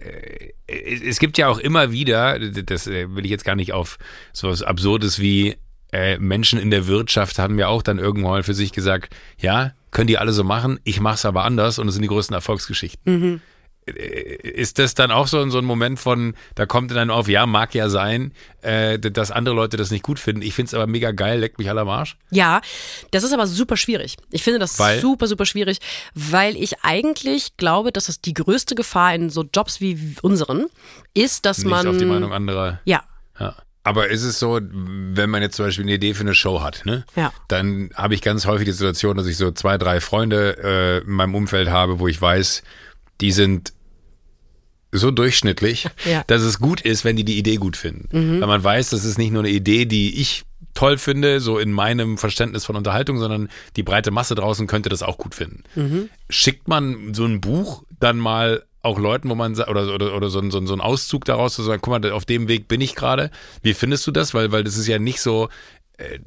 es gibt ja auch immer wieder, das äh, will ich jetzt gar nicht auf so was Absurdes wie äh, Menschen in der Wirtschaft haben ja auch dann irgendwann mal für sich gesagt, ja, können die alle so machen, ich mach's aber anders und es sind die größten Erfolgsgeschichten. ist das dann auch so, so ein Moment von, da kommt dann auf, ja, mag ja sein, äh, dass andere Leute das nicht gut finden. Ich finde es aber mega geil, leckt mich aller Marsch. Ja, das ist aber super schwierig. Ich finde das weil? super, super schwierig, weil ich eigentlich glaube, dass das die größte Gefahr in so Jobs wie unseren ist, dass nicht man. auf die Meinung anderer. Ja. Ja. Aber ist es so, wenn man jetzt zum Beispiel eine Idee für eine Show hat, ne? Ja. Dann habe ich ganz häufig die Situation, dass ich so zwei, drei Freunde äh, in meinem Umfeld habe, wo ich weiß, die sind so durchschnittlich, ja. dass es gut ist, wenn die die Idee gut finden. Mhm. Weil man weiß, das ist nicht nur eine Idee, die ich toll finde, so in meinem Verständnis von Unterhaltung, sondern die breite Masse draußen könnte das auch gut finden. Mhm. Schickt man so ein Buch dann mal auch Leuten, wo man oder oder, oder so, ein, so, so ein Auszug daraus zu sagen, guck mal, auf dem Weg bin ich gerade. Wie findest du das? Weil weil das ist ja nicht so äh,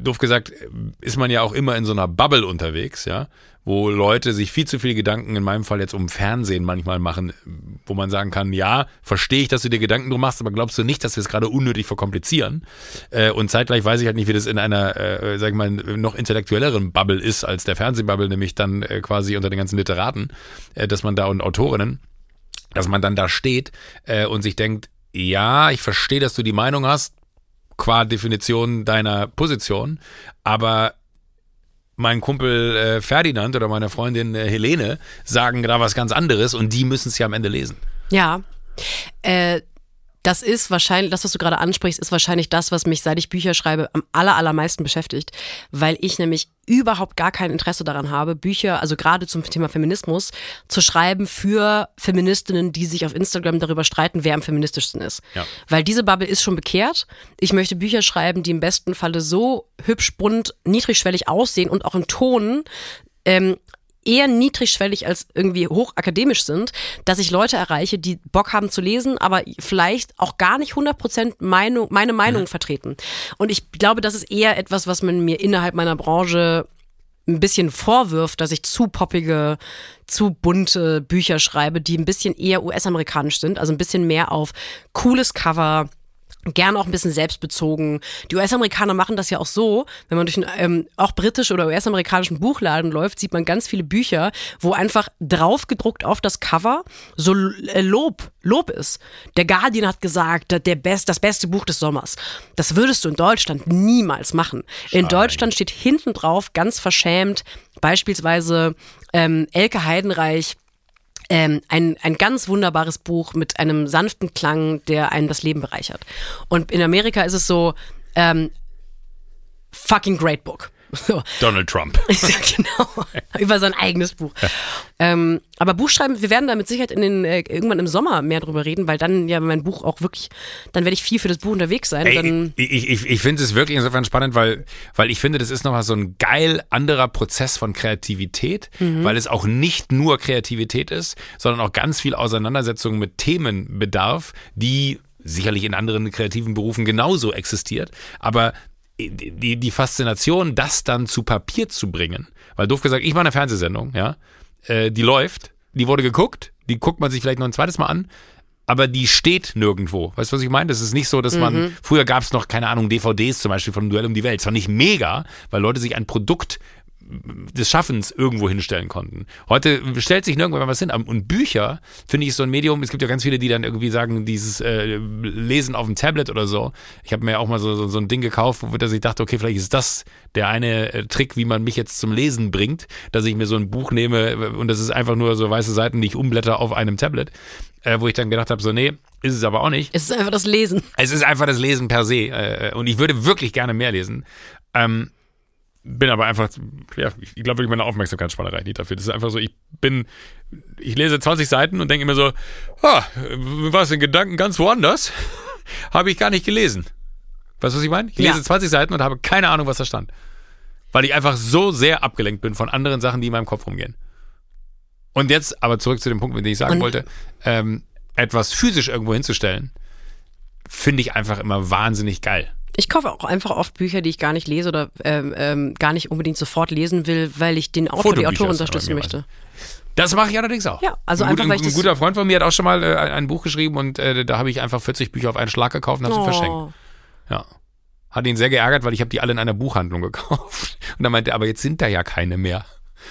doof gesagt, ist man ja auch immer in so einer Bubble unterwegs, ja, wo Leute sich viel zu viel Gedanken, in meinem Fall jetzt um Fernsehen manchmal machen, wo man sagen kann, ja, verstehe ich, dass du dir Gedanken drum machst, aber glaubst du nicht, dass wir es gerade unnötig verkomplizieren? Äh, und zeitgleich weiß ich halt nicht, wie das in einer, äh, sag ich mal, noch intellektuelleren Bubble ist als der Fernsehbubble, nämlich dann äh, quasi unter den ganzen Literaten, äh, dass man da und Autorinnen, dass man dann da steht äh, und sich denkt, ja, ich verstehe, dass du die Meinung hast, qua Definition deiner Position, aber mein Kumpel äh, Ferdinand oder meine Freundin äh, Helene sagen da was ganz anderes und die müssen es ja am Ende lesen. Ja. Äh, das ist wahrscheinlich, das, was du gerade ansprichst, ist wahrscheinlich das, was mich, seit ich Bücher schreibe, am aller, allermeisten beschäftigt, weil ich nämlich überhaupt gar kein Interesse daran habe, Bücher, also gerade zum Thema Feminismus, zu schreiben für Feministinnen, die sich auf Instagram darüber streiten, wer am feministischsten ist. Ja. Weil diese Bubble ist schon bekehrt. Ich möchte Bücher schreiben, die im besten Falle so hübsch, bunt, niedrigschwellig aussehen und auch im Ton ähm, eher niedrigschwellig als irgendwie hochakademisch sind, dass ich Leute erreiche, die Bock haben zu lesen, aber vielleicht auch gar nicht 100% Meinung, meine Meinung mhm. vertreten. Und ich glaube, das ist eher etwas, was man mir innerhalb meiner Branche ein bisschen vorwirft, dass ich zu poppige, zu bunte Bücher schreibe, die ein bisschen eher US-amerikanisch sind, also ein bisschen mehr auf cooles Cover, Gern auch ein bisschen selbstbezogen. Die US-Amerikaner machen das ja auch so, wenn man durch einen ähm, auch britisch oder US-amerikanischen Buchladen läuft, sieht man ganz viele Bücher, wo einfach draufgedruckt auf das Cover so äh, Lob, Lob ist. Der Guardian hat gesagt, der Best, das beste Buch des Sommers. Das würdest du in Deutschland niemals machen. Schade. In Deutschland steht hinten drauf, ganz verschämt, beispielsweise ähm, Elke Heidenreich ähm, ein, ein ganz wunderbares Buch mit einem sanften Klang, der einen das Leben bereichert. Und in Amerika ist es so, ähm, fucking great book. So. Donald Trump. genau. Über sein eigenes Buch. Ja. Ähm, aber Buchschreiben, wir werden da mit Sicherheit in den, äh, irgendwann im Sommer mehr drüber reden, weil dann ja mein Buch auch wirklich, dann werde ich viel für das Buch unterwegs sein. Ey, ich ich, ich finde es wirklich insofern spannend, weil, weil ich finde, das ist nochmal so ein geil anderer Prozess von Kreativität, mhm. weil es auch nicht nur Kreativität ist, sondern auch ganz viel Auseinandersetzung mit Themen bedarf, die sicherlich in anderen kreativen Berufen genauso existiert, aber die, die Faszination, das dann zu Papier zu bringen. Weil doof gesagt, ich mache eine Fernsehsendung, ja, äh, die läuft, die wurde geguckt, die guckt man sich vielleicht noch ein zweites Mal an, aber die steht nirgendwo. Weißt du, was ich meine? Das ist nicht so, dass man, mhm. früher gab es noch, keine Ahnung, DVDs zum Beispiel von Duell um die Welt. Das war nicht mega, weil Leute sich ein Produkt des Schaffens irgendwo hinstellen konnten. Heute stellt sich nirgendwo was hin. Und Bücher, finde ich, so ein Medium. Es gibt ja ganz viele, die dann irgendwie sagen, dieses äh, Lesen auf dem Tablet oder so. Ich habe mir auch mal so, so, so, ein Ding gekauft, wo ich dachte, okay, vielleicht ist das der eine äh, Trick, wie man mich jetzt zum Lesen bringt, dass ich mir so ein Buch nehme und das ist einfach nur so weiße Seiten, die ich umblätter auf einem Tablet. Äh, wo ich dann gedacht habe, so, nee, ist es aber auch nicht. Es ist einfach das Lesen. Es ist einfach das Lesen per se. Äh, und ich würde wirklich gerne mehr lesen. Ähm, bin aber einfach, ja, ich glaube wirklich meine Aufmerksamkeitsspanne reicht nicht dafür. Das ist einfach so, ich bin, ich lese 20 Seiten und denke immer so, ah, was in Gedanken ganz woanders? habe ich gar nicht gelesen. Weißt du, was ich meine? Ich lese ja. 20 Seiten und habe keine Ahnung, was da stand. Weil ich einfach so sehr abgelenkt bin von anderen Sachen, die in meinem Kopf rumgehen. Und jetzt aber zurück zu dem Punkt, den ich sagen und? wollte, ähm, etwas physisch irgendwo hinzustellen, finde ich einfach immer wahnsinnig geil. Ich kaufe auch einfach oft Bücher, die ich gar nicht lese oder ähm, ähm, gar nicht unbedingt sofort lesen will, weil ich den Autor, die Autorin unterstützen möchte. Das mache ich allerdings auch. Ja, also ein einfach, weil ich Ein guter Freund von mir hat auch schon mal äh, ein Buch geschrieben und äh, da habe ich einfach 40 Bücher auf einen Schlag gekauft und habe oh. sie verschenkt. Ja. Hat ihn sehr geärgert, weil ich habe die alle in einer Buchhandlung gekauft. Und er meinte, aber jetzt sind da ja keine mehr.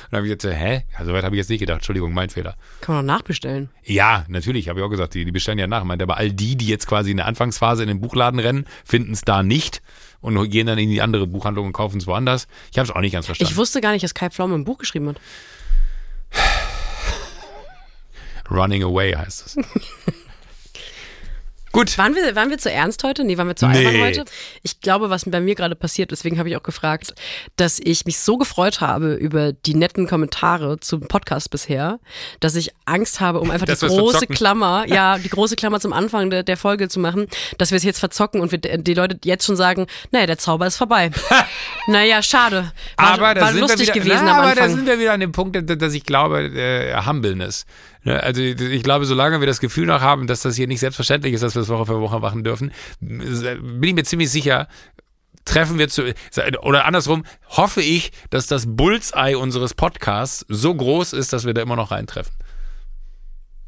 Dann habe ich gesagt, hä? Ja, soweit habe ich jetzt nicht gedacht. Entschuldigung, mein Fehler. Kann man doch nachbestellen. Ja, natürlich, habe ich auch gesagt, die, die bestellen ja nach. Meint aber all die, die jetzt quasi in der Anfangsphase in den Buchladen rennen, finden es da nicht und gehen dann in die andere Buchhandlung und kaufen es woanders. Ich habe es auch nicht ganz verstanden. Ich wusste gar nicht, dass Kai Pflaume ein Buch geschrieben hat. Running Away heißt es. Gut. Waren wir, waren wir zu ernst heute? Nee, waren wir zu Nee. albern heute? Ich glaube, was bei mir gerade passiert, deswegen habe ich auch gefragt, dass ich mich so gefreut habe über die netten Kommentare zum Podcast bisher, dass ich Angst habe, um einfach Dass die große. Klammer, ja, die große Klammer zum Anfang der, der Folge zu machen, dass wir es jetzt verzocken und wir, die Leute jetzt schon sagen, naja, der Zauber ist vorbei. naja, schade. War, aber da war sind lustig wir wieder, gewesen na, am aber da Anfang. sind wir wieder an dem Punkt, dass- dass ich glaube, äh, Humbleness. Ne, Also ich glaube, solange wir das Gefühl noch haben, dass das hier nicht selbstverständlich ist, dass wir das Woche für Woche machen dürfen, bin ich mir ziemlich sicher, treffen wir zu, oder andersrum, hoffe ich, dass das Bullseye unseres Podcasts so groß ist, dass wir da immer noch reintreffen.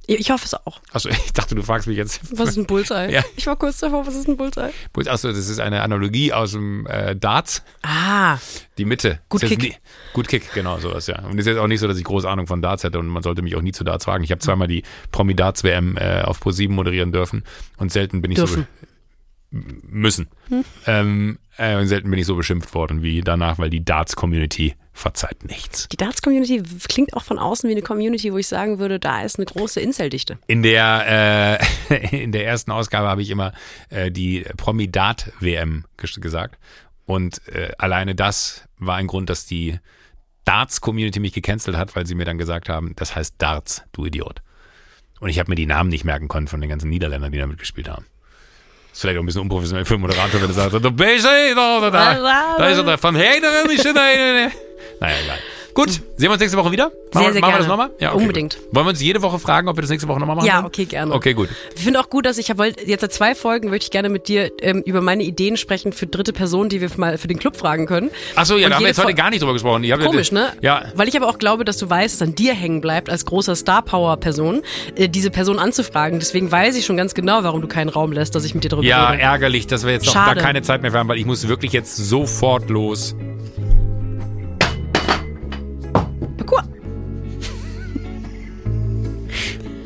Ich hoffe es auch. Achso, ich dachte, du fragst mich jetzt. Was ist ein Bullseye? Ja. Ich war kurz davor, was ist ein Bullseye? Achso, das ist eine Analogie aus dem äh, Darts. Ah, Die Mitte. Gut Kick. Nie, gut Kick, genau sowas, ja. Und es ist jetzt auch nicht so, dass ich große Ahnung von Darts hätte und man sollte mich auch nie zu Darts fragen. Ich habe zweimal die Promi-Darts-WM äh, auf Pro7 moderieren dürfen und selten bin ich Dürfen. so müssen. Ähm, äh, und selten bin ich so beschimpft worden wie danach, weil die Darts-Community verzeiht nichts. Die Darts-Community klingt auch von außen wie eine Community, wo ich sagen würde, da ist eine große Inseldichte. In der, äh, in der ersten Ausgabe habe ich immer äh, die Promi-Dart-WM ges gesagt. Und äh, alleine das war ein Grund, dass die Darts-Community mich gecancelt hat, weil sie mir dann gesagt haben, das heißt Darts, du Idiot. Und ich habe mir die Namen nicht merken können von den ganzen Niederländern, die da mitgespielt haben. Ist vielleicht auch ein bisschen unprofessionell für einen Moderator, wenn er sagt, da bist du, da, da, da, da ist er, da, von Hederen, da, Naja, egal. Gut, sehen wir uns nächste Woche wieder? Machen, Sehr, wir- sehr machen wir gerne. das nochmal? Ja, okay, Unbedingt. Gut. Wollen wir uns jede Woche fragen, ob wir das nächste Woche nochmal machen? Ja, okay, gerne. Okay, gut. Ich finde auch gut, dass ich wollte jetzt seit zwei Folgen möchte ich gerne mit dir ähm, über meine Ideen sprechen für dritte Personen, die wir mal für den Club fragen können. Achso, ja, Und da haben wir jetzt heute gar nicht drüber gesprochen. Komisch, ne? Ja. Weil ich aber auch glaube, dass du weißt, dass an dir hängen bleibt, als großer Star-Power-Person, äh, diese Person anzufragen. Deswegen weiß ich schon ganz genau, warum du keinen Raum lässt, dass ich mit dir darüber Ja, rede. ärgerlich, dass wir jetzt noch gar keine Zeit mehr haben, weil ich muss wirklich jetzt sofort los.